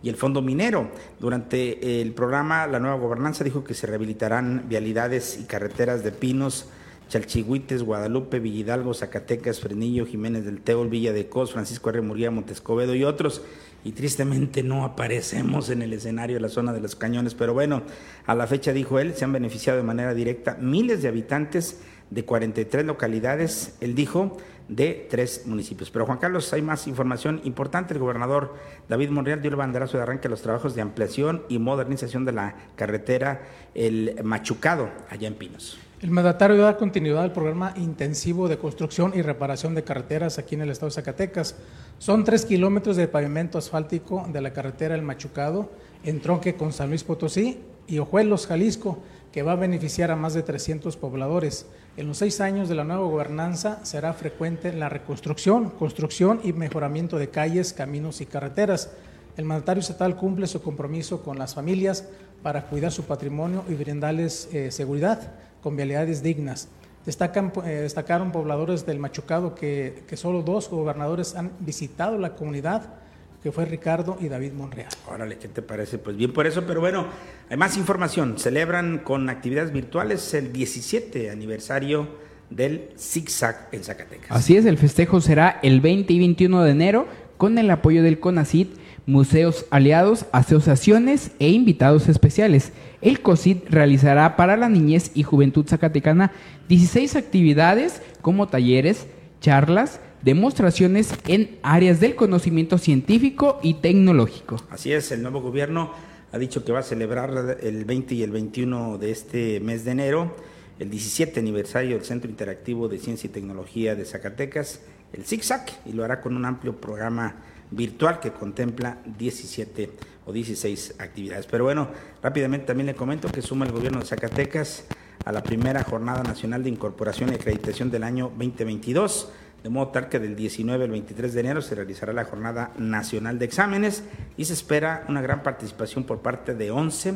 y el fondo minero. Durante el programa La Nueva Gobernanza dijo que se rehabilitarán vialidades y carreteras de pinos, Chalchihuites, Guadalupe, Villidalgo, Zacatecas, Frenillo, Jiménez del Teol, Villa de Cos, Francisco R. Murguía, Montescobedo y otros. Y tristemente no aparecemos en el escenario de la zona de los cañones. Pero bueno, a la fecha, dijo él, se han beneficiado de manera directa miles de habitantes de 43 localidades, él dijo, de tres municipios. Pero Juan Carlos, hay más información importante. El gobernador David Monreal dio el banderazo de arranque a los trabajos de ampliación y modernización de la carretera El Machucado, allá en Pinos. El mandatario da continuidad al programa intensivo de construcción y reparación de carreteras aquí en el estado de Zacatecas. Son tres kilómetros de pavimento asfáltico de la carretera El Machucado, en tronque con San Luis Potosí y Ojuelos, Jalisco, que va a beneficiar a más de 300 pobladores. En los seis años de la nueva gobernanza será frecuente la reconstrucción, construcción y mejoramiento de calles, caminos y carreteras. el mandatario estatal cumple su compromiso con las familias para cuidar su patrimonio y brindarles eh, seguridad con vialidades dignas. Destacan, eh, destacaron pobladores del Machucado que, que solo dos gobernadores han visitado la comunidad que fue Ricardo y David Monreal. Órale, ¿qué te parece? Pues bien por eso, pero bueno, hay más información. Celebran con actividades virtuales el 17 aniversario del ZigZag en Zacatecas. Así es, el festejo será el 20 y 21 de enero con el apoyo del CONACIT, museos aliados, asociaciones e invitados especiales. El COSIT realizará para la niñez y juventud zacatecana 16 actividades como talleres, charlas, demostraciones en áreas del conocimiento científico y tecnológico. Así es, el nuevo gobierno ha dicho que va a celebrar el 20 y el 21 de este mes de enero el 17 aniversario del Centro Interactivo de Ciencia y Tecnología de Zacatecas, el ZigZag, y lo hará con un amplio programa virtual que contempla 17 o 16 actividades. Pero bueno, rápidamente también le comento que suma el gobierno de Zacatecas a la primera Jornada Nacional de Incorporación y Acreditación del año 2022 de modo tal que del 19 al 23 de enero se realizará la Jornada Nacional de Exámenes y se espera una gran participación por parte de 11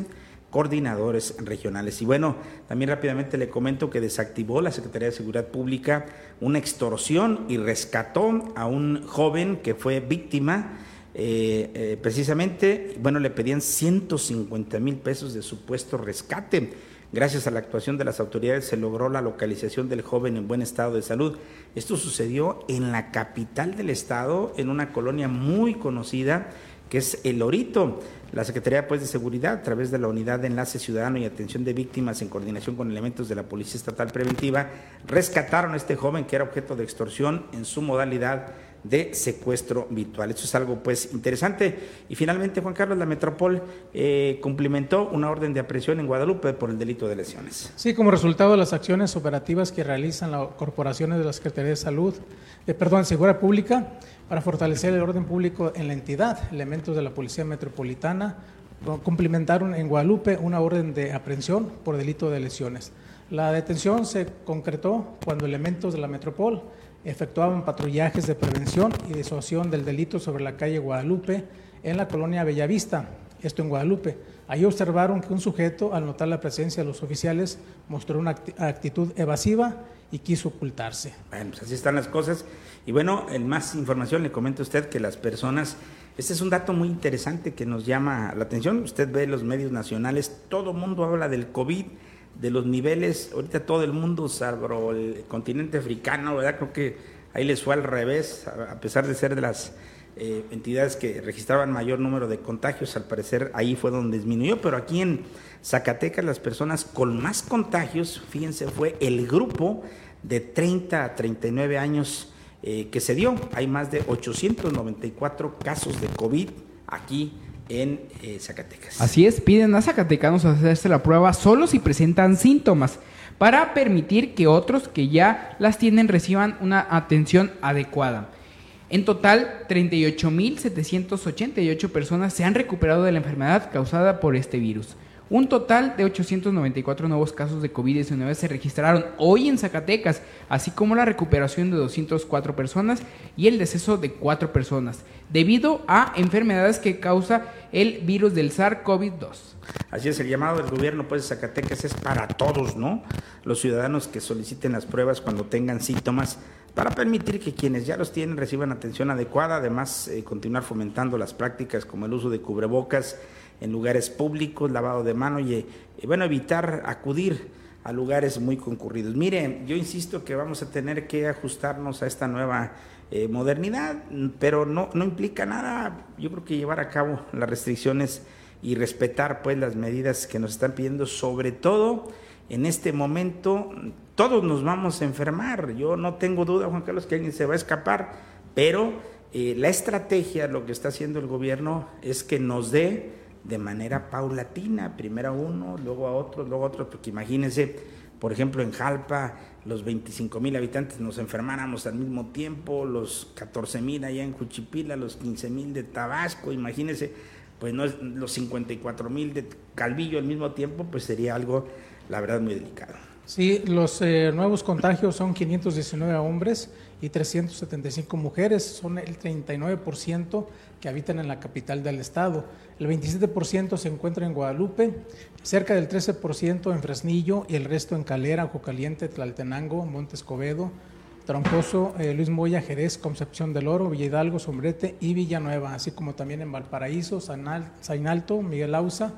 coordinadores regionales. Y bueno, también rápidamente le comento que desactivó la Secretaría de Seguridad Pública una extorsión y rescató a un joven que fue víctima. Eh, eh, precisamente, bueno, le pedían 150 mil pesos de supuesto rescate. Gracias a la actuación de las autoridades se logró la localización del joven en buen estado de salud. Esto sucedió en la capital del estado, en una colonia muy conocida que es El Orito. La Secretaría pues, de Seguridad, a través de la Unidad de Enlace Ciudadano y Atención de Víctimas en coordinación con elementos de la Policía Estatal Preventiva, rescataron a este joven que era objeto de extorsión en su modalidad de secuestro virtual. Eso es algo pues interesante. Y finalmente, Juan Carlos, la Metropol eh, cumplimentó una orden de aprehensión en Guadalupe por el delito de lesiones. Sí, como resultado de las acciones operativas que realizan las corporaciones de la Secretaría de Salud, de, perdón, Seguridad Pública, para fortalecer el orden público en la entidad, elementos de la Policía Metropolitana cumplimentaron en Guadalupe una orden de aprehensión por delito de lesiones. La detención se concretó cuando elementos de la Metropol efectuaban patrullajes de prevención y disuasión del delito sobre la calle Guadalupe en la colonia Bellavista, esto en Guadalupe. Ahí observaron que un sujeto, al notar la presencia de los oficiales, mostró una actitud evasiva y quiso ocultarse. Bueno, pues así están las cosas. Y bueno, en más información le comento a usted que las personas, este es un dato muy interesante que nos llama la atención. Usted ve los medios nacionales, todo mundo habla del COVID de los niveles, ahorita todo el mundo, salvo el continente africano, ¿verdad? Creo que ahí les fue al revés, a pesar de ser de las eh, entidades que registraban mayor número de contagios, al parecer ahí fue donde disminuyó, pero aquí en Zacatecas las personas con más contagios, fíjense, fue el grupo de 30 a 39 años eh, que se dio. Hay más de 894 casos de COVID aquí en eh, Zacatecas. Así es, piden a zacatecanos hacerse la prueba solo si presentan síntomas para permitir que otros que ya las tienen reciban una atención adecuada. En total, 38.788 personas se han recuperado de la enfermedad causada por este virus. Un total de 894 nuevos casos de COVID-19 se registraron hoy en Zacatecas, así como la recuperación de 204 personas y el deceso de 4 personas, debido a enfermedades que causa el virus del SARS-CoV-2. Así es, el llamado del gobierno pues, de Zacatecas es para todos, ¿no? Los ciudadanos que soliciten las pruebas cuando tengan síntomas para permitir que quienes ya los tienen reciban atención adecuada, además eh, continuar fomentando las prácticas como el uso de cubrebocas, en lugares públicos, lavado de mano y, bueno, evitar acudir a lugares muy concurridos. Mire, yo insisto que vamos a tener que ajustarnos a esta nueva eh, modernidad, pero no, no implica nada, yo creo que llevar a cabo las restricciones y respetar pues las medidas que nos están pidiendo, sobre todo en este momento todos nos vamos a enfermar, yo no tengo duda Juan Carlos que alguien se va a escapar, pero eh, la estrategia, lo que está haciendo el gobierno es que nos dé de manera paulatina, primero a uno, luego a otro, luego a otro, porque imagínense, por ejemplo, en Jalpa, los 25 mil habitantes nos enfermáramos al mismo tiempo, los 14 mil allá en Juchipila, los 15 mil de Tabasco, imagínense, pues no es, los 54 mil de Calvillo al mismo tiempo, pues sería algo, la verdad, muy delicado. Sí, los eh, nuevos contagios son 519 hombres y 375 mujeres, son el 39% que habitan en la capital del estado. El 27% se encuentra en Guadalupe, cerca del 13% en Fresnillo y el resto en Calera, Ojo Caliente, Tlaltenango, Monte Escobedo, Troncoso, eh, Luis Moya, Jerez, Concepción del Oro, Villa Hidalgo, Sombrete y Villanueva, así como también en Valparaíso, Sainalto, Miguel Ausa,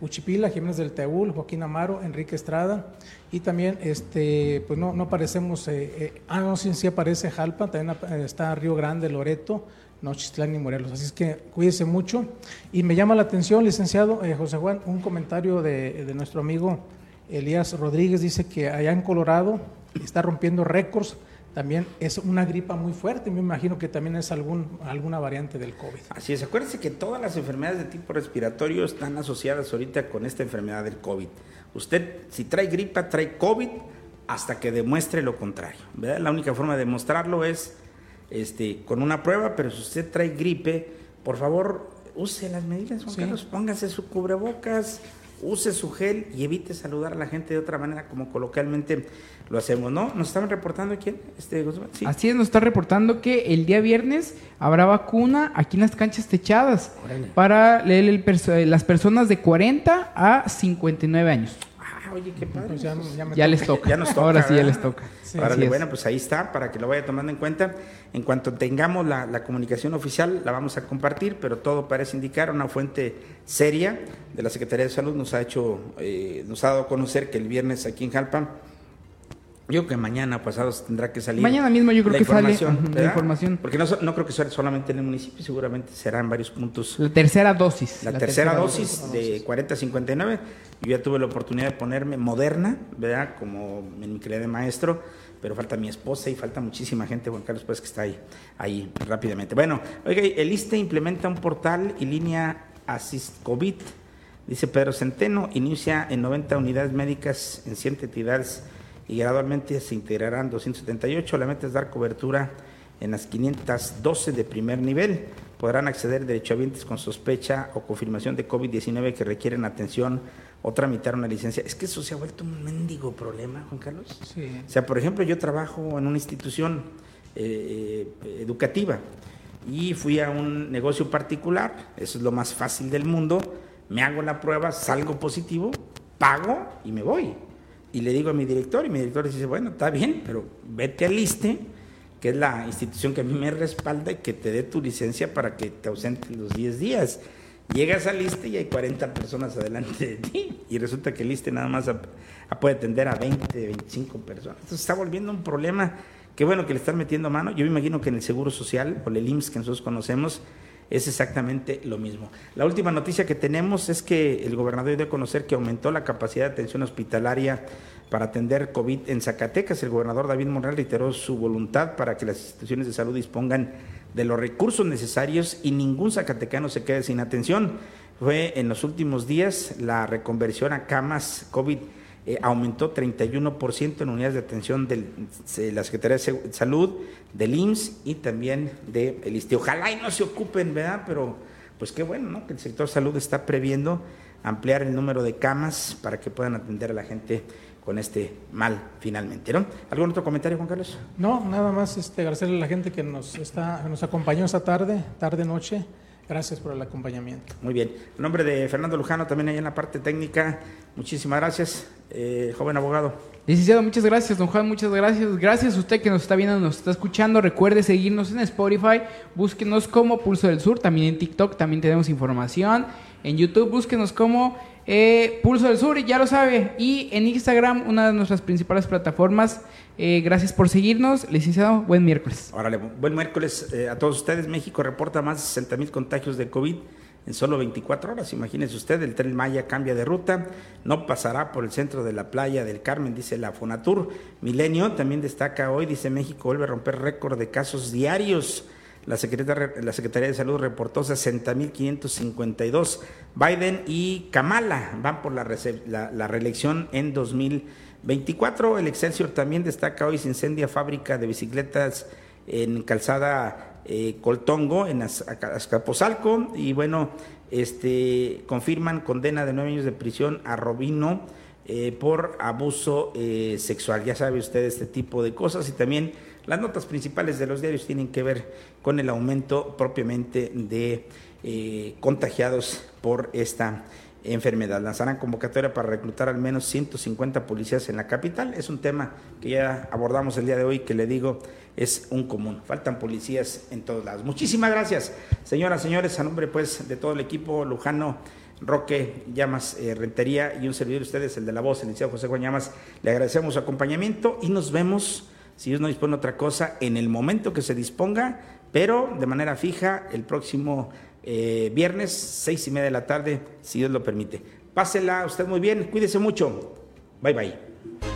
Uchipila, Jiménez del Teúl, Joaquín Amaro, Enrique Estrada y también, este, pues no, no aparecemos, eh, eh, ah, no, sí, sí aparece Jalpa, también está Río Grande, Loreto, Nochistlán y Morelos. Así es que cuídese mucho. Y me llama la atención, licenciado eh, José Juan, un comentario de, de, nuestro amigo Elías Rodríguez, dice que allá en Colorado está rompiendo récords también es una gripa muy fuerte. Me imagino que también es algún, alguna variante del COVID. Así es, acuérdense que todas las enfermedades de tipo respiratorio están asociadas ahorita con esta enfermedad del COVID. Usted, si trae gripa, trae COVID hasta que demuestre lo contrario. ¿verdad? La única forma de demostrarlo es este, con una prueba, pero si usted trae gripe, por favor, use las medidas, Juan Carlos, póngase su cubrebocas, use su gel y evite saludar a la gente de otra manera como coloquialmente lo hacemos, ¿no? Nos estaban reportando quién, este Así es, nos está reportando que el día viernes habrá vacuna aquí en las canchas techadas para leer las personas de 40 a 59 años. Ah, oye, qué padre. Pues ya, les toca. Ya nos toca. Ahora sí ya les toca. bueno, pues ahí está, para que lo vaya tomando en cuenta. En cuanto tengamos la, comunicación oficial, la vamos a compartir, pero todo parece indicar una fuente seria de la Secretaría de Salud nos ha hecho, eh, nos ha dado a conocer que el viernes aquí en Jalpa yo creo que mañana pasado tendrá que salir. Mañana mismo yo creo que sale la información. Porque no, no, creo que sea solamente en el municipio, seguramente será en varios puntos. La tercera dosis. La, tercera, dosis, de 40 a 59. Yo ya tuve la oportunidad de ponerme moderna, ¿verdad? Como en mi calidad de maestro, pero falta mi esposa y falta muchísima gente, Juan Carlos, pues que está ahí, ahí rápidamente. Bueno, oiga, el ISTE implementa un portal y línea Assist COVID. Dice Pedro Centeno, inicia en 90 unidades médicas en 100 entidades y gradualmente se integrarán 278. La meta es dar cobertura en las 512 de primer nivel. Podrán acceder derechohabientes con sospecha o confirmación de COVID-19 que requieren atención o tramitar una licencia. Es que eso se ha vuelto un mendigo problema, Juan Carlos. Sí. O sea, por ejemplo, yo trabajo en una institución eh, educativa y fui a un negocio particular, eso es lo más fácil del mundo, me hago la prueba, salgo positivo, pago y me voy y le digo a mi director y mi director dice, bueno, está bien, pero vete al ISTE, que es la institución que a mí me respalda y que te dé tu licencia para que te ausentes los 10 días. Llegas al ISTE y hay 40 personas adelante de ti y resulta que el ISTE nada más puede atender a 20, 25 personas. Entonces está volviendo un problema que bueno que le están metiendo mano. Yo me imagino que en el Seguro Social o el IMSS que nosotros conocemos, es exactamente lo mismo. La última noticia que tenemos es que el gobernador dio a conocer que aumentó la capacidad de atención hospitalaria para atender COVID en Zacatecas. El gobernador David Monreal reiteró su voluntad para que las instituciones de salud dispongan de los recursos necesarios y ningún zacatecano se quede sin atención. Fue en los últimos días la reconversión a camas COVID eh, aumentó 31% en unidades de atención de la Secretaría de Salud, del IMSS y también del de ISTE. Ojalá y no se ocupen, ¿verdad? Pero pues qué bueno, ¿no? Que el sector salud está previendo ampliar el número de camas para que puedan atender a la gente con este mal finalmente, ¿no? ¿Algún otro comentario, Juan Carlos? No, nada más este, agradecerle a la gente que nos está, nos acompañó esta tarde, tarde noche. Gracias por el acompañamiento. Muy bien. En nombre de Fernando Lujano, también ahí en la parte técnica, muchísimas gracias, eh, joven abogado. Licenciado, muchas gracias, don Juan, muchas gracias. Gracias a usted que nos está viendo, nos está escuchando. Recuerde seguirnos en Spotify, búsquenos como Pulso del Sur, también en TikTok, también tenemos información. En YouTube, búsquenos como eh, Pulso del Sur, ya lo sabe. Y en Instagram, una de nuestras principales plataformas. Eh, gracias por seguirnos. Licenciado, buen miércoles. Órale, buen miércoles eh, a todos ustedes. México reporta más de 60 mil contagios de COVID en solo 24 horas. Imagínense usted, el tren Maya cambia de ruta, no pasará por el centro de la playa del Carmen, dice la Fonatur. Milenio también destaca hoy, dice México vuelve a romper récord de casos diarios. La Secretaría, la Secretaría de Salud reportó 60.552. Biden y Kamala van por la, reelección en 2024. El Excelsior también destaca hoy se incendia fábrica de bicicletas en calzada eh, Coltongo, en Azcapotzalco. Y bueno, este, confirman condena de nueve años de prisión a Robino eh, por abuso eh, sexual. Ya sabe usted este tipo de cosas y también las notas principales de los diarios tienen que ver con el aumento propiamente de contagiados por esta enfermedad. Lanzarán convocatoria para reclutar al menos 150 policías en la capital. Es un tema que ya abordamos el día de hoy, que le digo es un común. Faltan policías en todos lados. Muchísimas gracias, señoras, señores, a nombre pues de todo el equipo Lujano. Roque Llamas eh, Rentería y un servidor de ustedes, el de la voz, el licenciado José Juan Llamas, le agradecemos su acompañamiento y nos vemos, si Dios no dispone otra cosa, en el momento que se disponga, pero de manera fija el próximo eh, viernes, seis y media de la tarde, si Dios lo permite. Pásela usted muy bien, cuídese mucho. Bye bye.